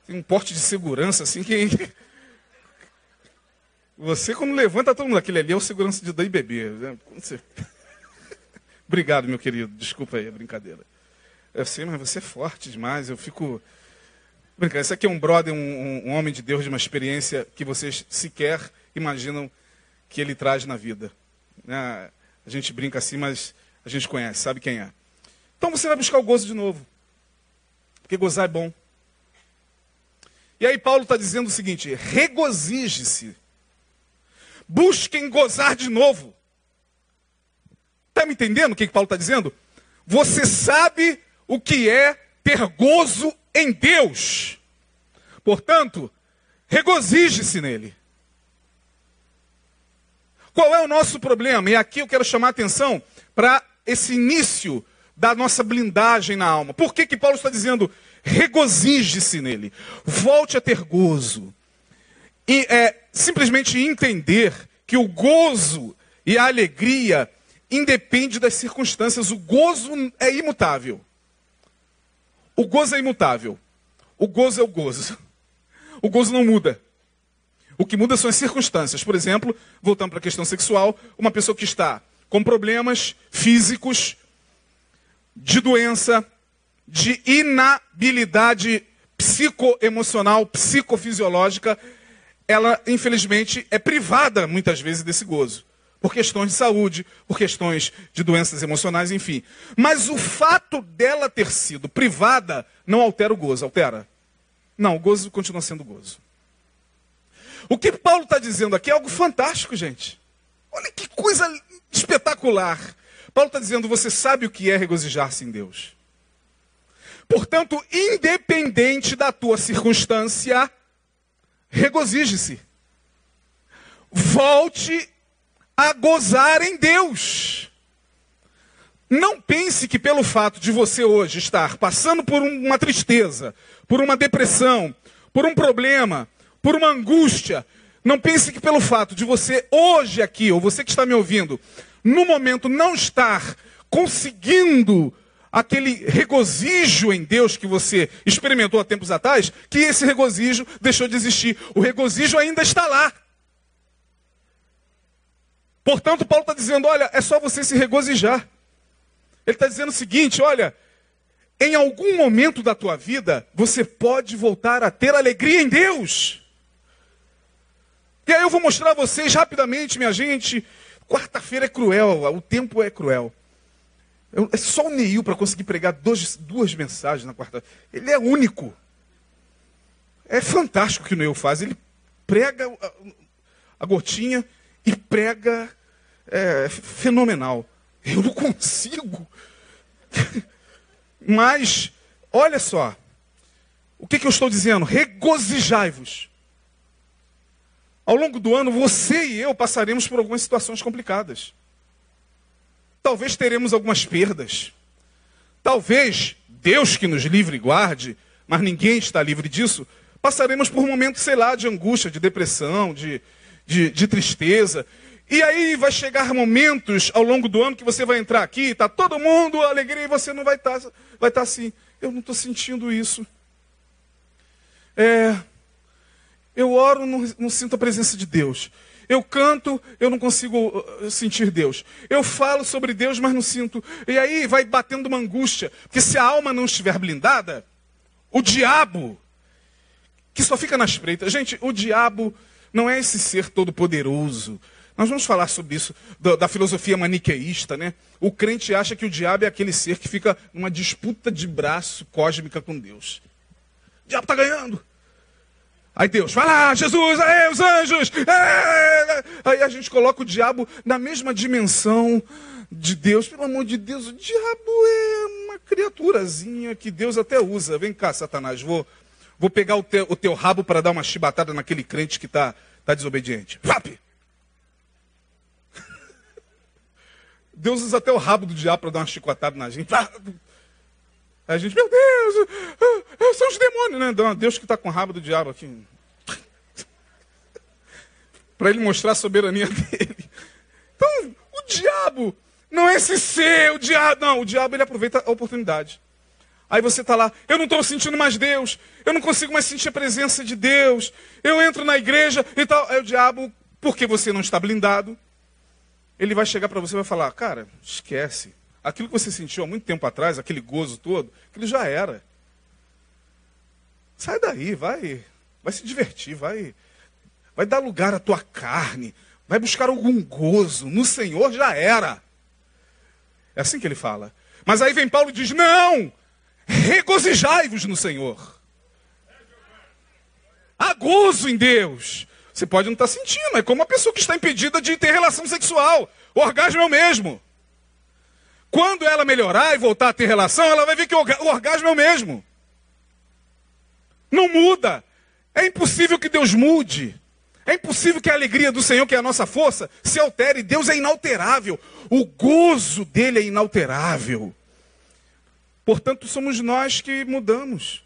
Speaker 1: tem um porte de segurança assim que. Você, quando levanta todo mundo, aquele ali é o segurança de dar e beber. Né? Você... Obrigado, meu querido. Desculpa aí a brincadeira. Eu sei, mas você é forte demais. Eu fico. Brincadeira. Esse aqui é um brother, um, um homem de Deus de uma experiência que vocês sequer imaginam que ele traz na vida. Né? A gente brinca assim, mas a gente conhece, sabe quem é. Então você vai buscar o gozo de novo. Porque gozar é bom. E aí Paulo está dizendo o seguinte: regozije-se. Busquem gozar de novo. Está me entendendo o que, que Paulo está dizendo? Você sabe o que é ter gozo em Deus. Portanto, regozije-se nele. Qual é o nosso problema? E aqui eu quero chamar a atenção para esse início da nossa blindagem na alma. Por que, que Paulo está dizendo regozije-se nele? Volte a ter gozo. E é simplesmente entender que o gozo e a alegria independe das circunstâncias. O gozo é imutável. O gozo é imutável. O gozo é o gozo. O gozo não muda. O que muda são as circunstâncias. Por exemplo, voltando para a questão sexual, uma pessoa que está com problemas físicos, de doença, de inabilidade psicoemocional, psicofisiológica, ela, infelizmente, é privada muitas vezes desse gozo. Por questões de saúde, por questões de doenças emocionais, enfim. Mas o fato dela ter sido privada não altera o gozo, altera? Não, o gozo continua sendo gozo. O que Paulo está dizendo aqui é algo fantástico, gente. Olha que coisa espetacular. Paulo está dizendo: você sabe o que é regozijar-se em Deus. Portanto, independente da tua circunstância, regozije-se. Volte a gozar em Deus. Não pense que pelo fato de você hoje estar passando por uma tristeza, por uma depressão, por um problema, por uma angústia. Não pense que pelo fato de você hoje aqui, ou você que está me ouvindo, no momento não estar conseguindo aquele regozijo em Deus que você experimentou há tempos atrás, que esse regozijo deixou de existir. O regozijo ainda está lá. Portanto, Paulo está dizendo: olha, é só você se regozijar. Ele está dizendo o seguinte: olha, em algum momento da tua vida, você pode voltar a ter alegria em Deus. E aí eu vou mostrar a vocês rapidamente, minha gente. Quarta-feira é cruel, o tempo é cruel. É só o Neil para conseguir pregar dois, duas mensagens na quarta. Ele é único. É fantástico o que o Neil faz. Ele prega a, a gotinha e prega é, fenomenal. Eu não consigo. Mas, olha só. O que, que eu estou dizendo? Regozijai-vos. Ao longo do ano, você e eu passaremos por algumas situações complicadas. Talvez teremos algumas perdas. Talvez, Deus que nos livre e guarde, mas ninguém está livre disso, passaremos por momentos, sei lá, de angústia, de depressão, de, de, de tristeza. E aí vai chegar momentos ao longo do ano que você vai entrar aqui, está todo mundo alegria e você não vai estar tá, vai tá assim. Eu não estou sentindo isso. É, eu oro, não, não sinto a presença de Deus. Eu canto, eu não consigo uh, sentir Deus. Eu falo sobre Deus, mas não sinto. E aí vai batendo uma angústia. Porque se a alma não estiver blindada, o diabo, que só fica na espreita. Gente, o diabo não é esse ser todo-poderoso. Nós vamos falar sobre isso, da, da, filosofia maniqueísta, né? O crente acha que o diabo é aquele ser que fica numa disputa de braço cósmica com Deus. O diabo está ganhando. Aí Deus, vai lá, Jesus, aí os anjos. É! Aí a gente coloca o diabo na mesma dimensão de Deus. Pelo amor de Deus, o diabo é uma criaturazinha que Deus até usa. Vem cá, Satanás, vou, vou pegar o teu, o teu rabo para dar uma chibatada naquele crente que está tá desobediente. Vap! Deus usa até o rabo do diabo para dar uma chicotada na gente. A gente, meu Deus, são os demônios, né? Deus que está com o rabo do diabo aqui. para ele mostrar a soberania dele. Então, o diabo não é esse ser, o diabo. Não, o diabo ele aproveita a oportunidade. Aí você está lá, eu não estou sentindo mais Deus, eu não consigo mais sentir a presença de Deus, eu entro na igreja e tal. Aí o diabo, porque você não está blindado, ele vai chegar para você e vai falar, cara, esquece. Aquilo que você sentiu há muito tempo atrás, aquele gozo todo, aquilo já era. Sai daí, vai, vai se divertir, vai, vai dar lugar à tua carne, vai buscar algum gozo. No Senhor já era. É assim que ele fala. Mas aí vem Paulo e diz: não, regozijai-vos no Senhor. Há gozo em Deus. Você pode não estar sentindo, é como uma pessoa que está impedida de ter relação sexual. O orgasmo é o mesmo. Quando ela melhorar e voltar a ter relação, ela vai ver que o orgasmo é o mesmo. Não muda. É impossível que Deus mude. É impossível que a alegria do Senhor, que é a nossa força, se altere. Deus é inalterável. O gozo dele é inalterável. Portanto, somos nós que mudamos.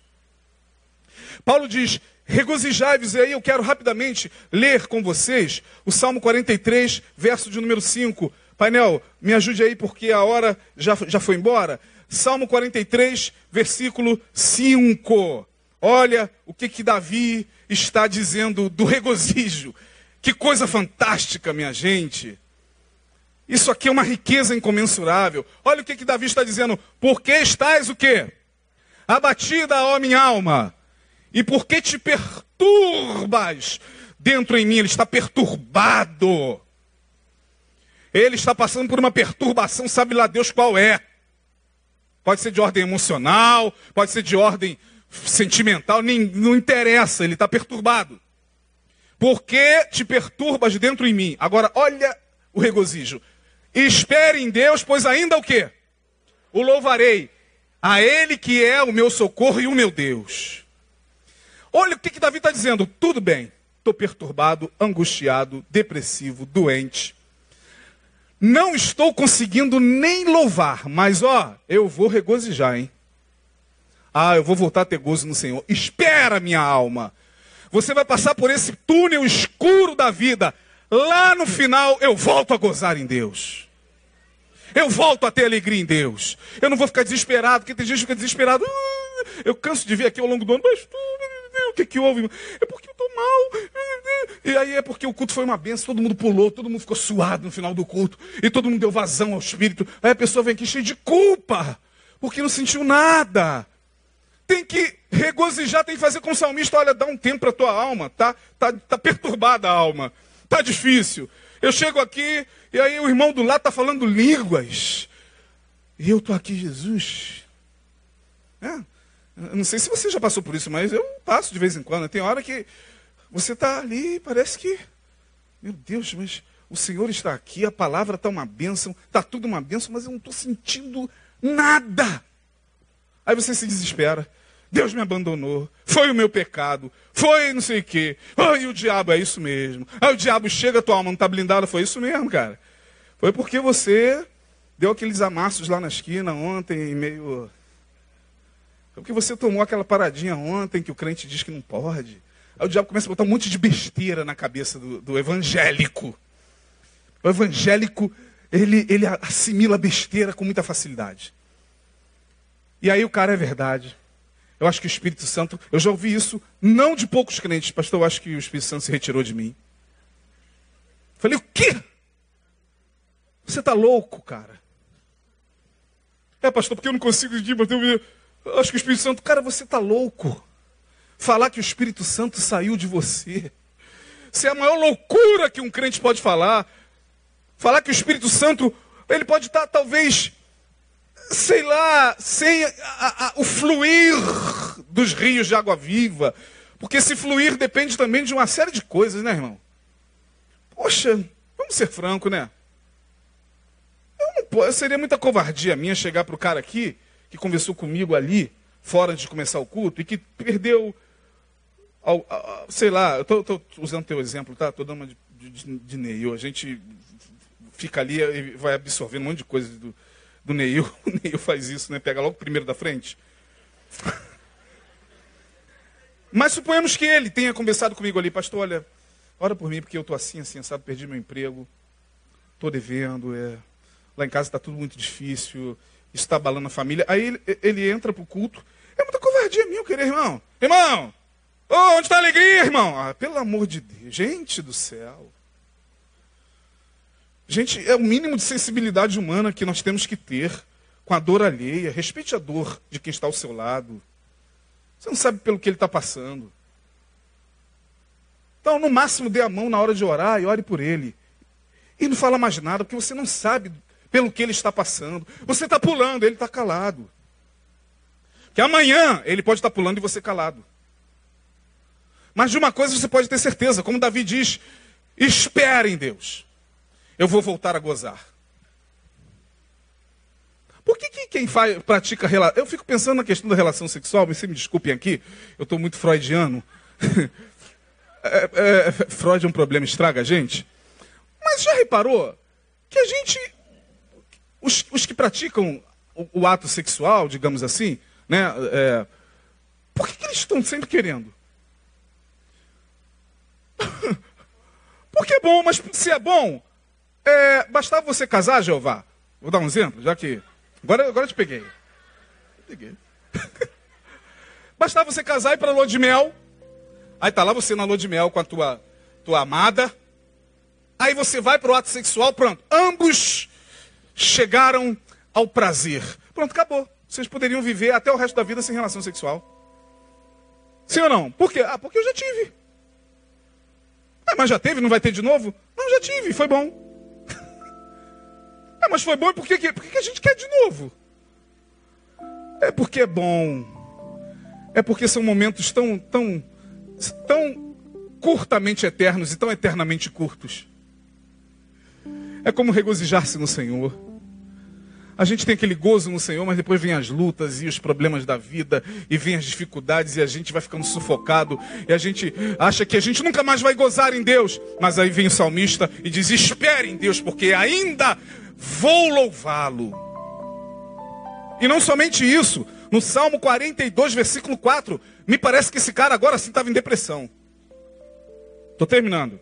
Speaker 1: Paulo diz: regozijai-vos. E aí eu quero rapidamente ler com vocês o Salmo 43, verso de número 5. Painel, me ajude aí porque a hora já, já foi embora. Salmo 43, versículo 5. Olha o que, que Davi está dizendo do regozijo. Que coisa fantástica, minha gente. Isso aqui é uma riqueza incomensurável. Olha o que, que Davi está dizendo. Por que estás o quê? Abatida, ó minha alma. E por que te perturbas dentro em mim? Ele está perturbado. Ele está passando por uma perturbação, sabe lá Deus qual é. Pode ser de ordem emocional, pode ser de ordem sentimental, nem, não interessa, ele está perturbado. Por que te perturbas dentro em mim? Agora, olha o regozijo. Espere em Deus, pois ainda o que? O louvarei. A Ele que é o meu socorro e o meu Deus. Olha o que, que Davi está dizendo. Tudo bem, estou perturbado, angustiado, depressivo, doente. Não estou conseguindo nem louvar, mas ó, eu vou regozijar, hein? Ah, eu vou voltar a ter gozo no Senhor. Espera, minha alma. Você vai passar por esse túnel escuro da vida. Lá no final, eu volto a gozar em Deus. Eu volto a ter alegria em Deus. Eu não vou ficar desesperado, porque tem gente que fica desesperado. Ah, eu canso de ver aqui ao longo do ano, mas o que, que houve? É porque eu estou mal. E aí é porque o culto foi uma benção, todo mundo pulou, todo mundo ficou suado no final do culto, e todo mundo deu vazão ao Espírito. Aí a pessoa vem aqui cheia de culpa, porque não sentiu nada. Tem que regozijar, tem que fazer com o salmista, olha, dá um tempo para tua alma, tá, tá, tá perturbada a alma, tá difícil. Eu chego aqui, e aí o irmão do lado está falando línguas. E eu estou aqui, Jesus. É, não sei se você já passou por isso, mas eu passo de vez em quando. Tem hora que você está ali parece que, meu Deus, mas o Senhor está aqui, a palavra está uma bênção, está tudo uma bênção, mas eu não estou sentindo nada. Aí você se desespera. Deus me abandonou, foi o meu pecado, foi não sei o quê. Ai, o diabo, é isso mesmo. Aí o diabo chega, tua alma não está blindada, foi isso mesmo, cara. Foi porque você deu aqueles amassos lá na esquina ontem, meio porque você tomou aquela paradinha ontem que o crente diz que não pode. Aí o diabo começa a botar um monte de besteira na cabeça do, do evangélico. O evangélico, ele, ele assimila besteira com muita facilidade. E aí o cara é verdade. Eu acho que o Espírito Santo, eu já ouvi isso, não de poucos crentes, pastor, eu acho que o Espírito Santo se retirou de mim. Falei, o quê? Você tá louco, cara? É, pastor, porque eu não consigo ir, mas eu acho que o Espírito Santo, cara, você tá louco. Falar que o Espírito Santo saiu de você. Isso é a maior loucura que um crente pode falar. Falar que o Espírito Santo, ele pode estar talvez, sei lá, sem a, a, o fluir dos rios de água viva. Porque esse fluir depende também de uma série de coisas, né, irmão? Poxa, vamos ser franco, né? Eu não, seria muita covardia minha chegar para o cara aqui, que conversou comigo ali, fora de começar o culto, e que perdeu, sei lá, eu estou usando teu exemplo, tá? Estou dando uma de, de, de Neil. A gente fica ali e vai absorvendo um monte de coisa do, do Neil. O Neil faz isso, né? Pega logo o primeiro da frente. Mas suponhamos que ele tenha conversado comigo ali, pastor, olha, ora por mim, porque eu estou assim, assim, sabe, perdi meu emprego, estou devendo, é, lá em casa está tudo muito difícil, isso está abalando a família. Aí ele, ele entra para o culto, é muita covardia minha, querido irmão. Irmão, oh, onde está a alegria, irmão? Ah, pelo amor de Deus, gente do céu. Gente, é o mínimo de sensibilidade humana que nós temos que ter com a dor alheia. Respeite a dor de quem está ao seu lado. Você não sabe pelo que ele está passando. Então, no máximo, dê a mão na hora de orar e ore por ele. E não fala mais nada, porque você não sabe pelo que ele está passando. Você está pulando, ele está calado. Que amanhã ele pode estar pulando e você calado. Mas de uma coisa você pode ter certeza, como Davi diz: espere em Deus. Eu vou voltar a gozar. Por que, que quem faz, pratica. Eu fico pensando na questão da relação sexual, mas se me desculpem aqui, eu estou muito freudiano. é, é, Freud é um problema, estraga a gente. Mas já reparou que a gente. Os, os que praticam o, o, ato sexual, digamos assim, né? É, por que, que eles estão sempre querendo? Porque é bom, mas se é bom, é, bastava você casar, Jeová. Vou dar um exemplo, já que Agora, agora eu te peguei. Peguei. Bastava você casar e ir para a lua de mel. Aí tá lá você na lua de mel com a tua, tua amada. Aí você vai para o ato sexual, pronto. Ambos chegaram ao prazer. Pronto, acabou. Vocês poderiam viver até o resto da vida sem relação sexual. Sim ou não? Por quê? Ah, porque eu já tive. Ah, mas já teve, não vai ter de novo? Não, já tive, foi bom. É, mas foi bom e por que, por que a gente quer de novo? É porque é bom. É porque são momentos tão, tão, tão curtamente eternos e tão eternamente curtos. É como regozijar-se no Senhor. A gente tem aquele gozo no Senhor, mas depois vem as lutas e os problemas da vida, e vem as dificuldades, e a gente vai ficando sufocado, e a gente acha que a gente nunca mais vai gozar em Deus. Mas aí vem o salmista e diz: Espere em Deus, porque ainda vou louvá-lo. E não somente isso, no Salmo 42, versículo 4, me parece que esse cara agora sim estava em depressão. Estou terminando.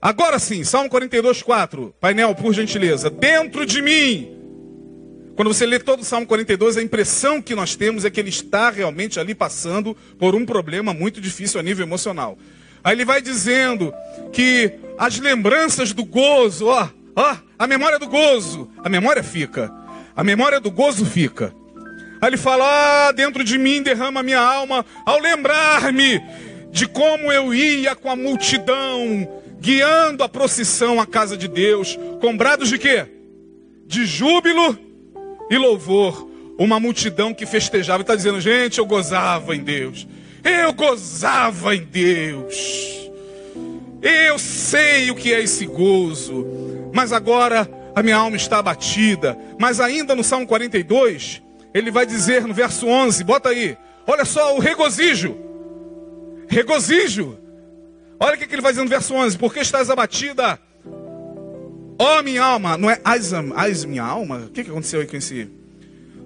Speaker 1: Agora sim, Salmo 42, 4. Painel, por gentileza. Dentro de mim. Quando você lê todo o Salmo 42, a impressão que nós temos é que ele está realmente ali passando por um problema muito difícil a nível emocional. Aí ele vai dizendo que as lembranças do gozo, ó, Ó, a memória do gozo. A memória fica. A memória do gozo fica. Aí ele fala: ah, dentro de mim derrama minha alma ao lembrar-me de como eu ia com a multidão, guiando a procissão à casa de Deus, com brados de quê? De júbilo e louvor. Uma multidão que festejava está dizendo: gente, eu gozava em Deus. Eu gozava em Deus. Eu sei o que é esse gozo mas agora a minha alma está abatida. Mas ainda no Salmo 42, ele vai dizer no verso 11, bota aí, olha só o regozijo. Regozijo. Olha o que ele vai dizer no verso 11: Porque estás abatida, ó minha alma, não é Aisam, Ais minha alma? O que, que aconteceu aí com esse?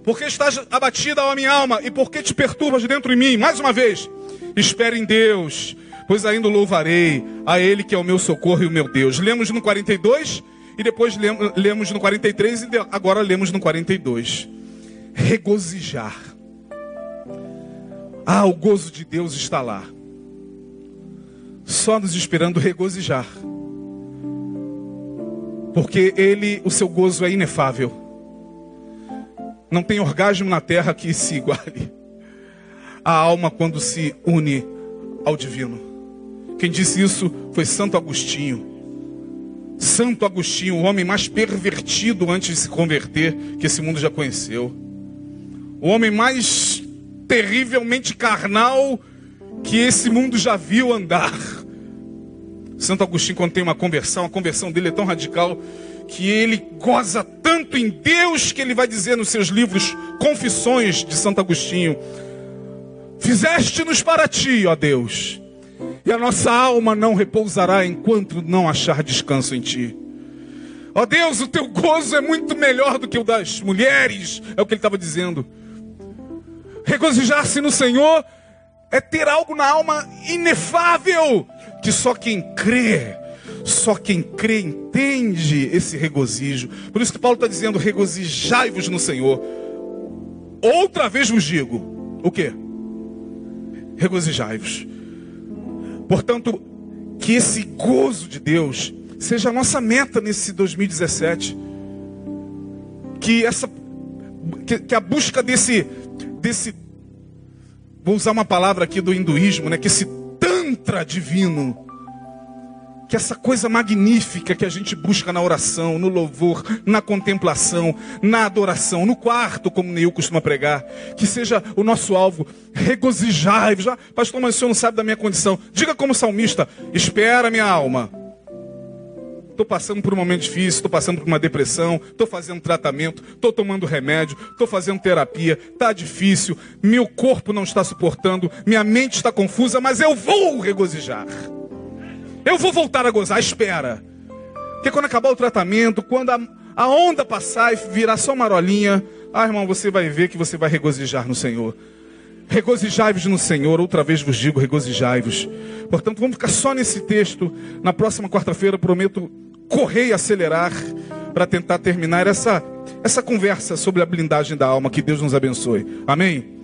Speaker 1: Porque estás abatida, ó minha alma, e por que te perturbas dentro de mim? Mais uma vez, espere em Deus, pois ainda louvarei a Ele que é o meu socorro e o meu Deus. Lemos no 42, e depois lemos no 43 e agora lemos no 42. Regozijar. Ah, o gozo de Deus está lá. Só nos esperando regozijar. Porque ele, o seu gozo é inefável. Não tem orgasmo na terra que se iguale. A alma quando se une ao divino. Quem disse isso foi Santo Agostinho. Santo Agostinho, o homem mais pervertido antes de se converter que esse mundo já conheceu. O homem mais terrivelmente carnal que esse mundo já viu andar. Santo Agostinho, quando tem uma conversão, a conversão dele é tão radical que ele goza tanto em Deus que ele vai dizer nos seus livros Confissões de Santo Agostinho: Fizeste-nos para ti, ó Deus, e a nossa alma não repousará enquanto não achar descanso em ti. Ó Deus, o teu gozo é muito melhor do que o das mulheres, é o que ele estava dizendo. Regozijar-se no Senhor é ter algo na alma inefável, que só quem crê, só quem crê entende esse regozijo. Por isso que Paulo está dizendo: regozijai-vos no Senhor. Outra vez vos digo: o que? Regozijai-vos. Portanto, que esse gozo de Deus seja a nossa meta nesse 2017. Que essa que, que a busca desse desse vou usar uma palavra aqui do hinduísmo, né, que esse tantra divino que essa coisa magnífica que a gente busca na oração, no louvor, na contemplação, na adoração, no quarto, como Neil costuma pregar, que seja o nosso alvo. Regozijai-vos. Ah, pastor, mas o senhor não sabe da minha condição. Diga como salmista: espera, minha alma. Estou passando por um momento difícil, estou passando por uma depressão, estou fazendo tratamento, estou tomando remédio, estou fazendo terapia, está difícil, meu corpo não está suportando, minha mente está confusa, mas eu vou regozijar. Eu vou voltar a gozar, espera. Porque quando acabar o tratamento, quando a, a onda passar e virar só marolinha, ah, irmão, você vai ver que você vai regozijar no Senhor. Regozijai-vos no Senhor, outra vez vos digo, regozijai-vos. Portanto, vamos ficar só nesse texto. Na próxima quarta-feira, prometo correr e acelerar para tentar terminar essa, essa conversa sobre a blindagem da alma. Que Deus nos abençoe. Amém?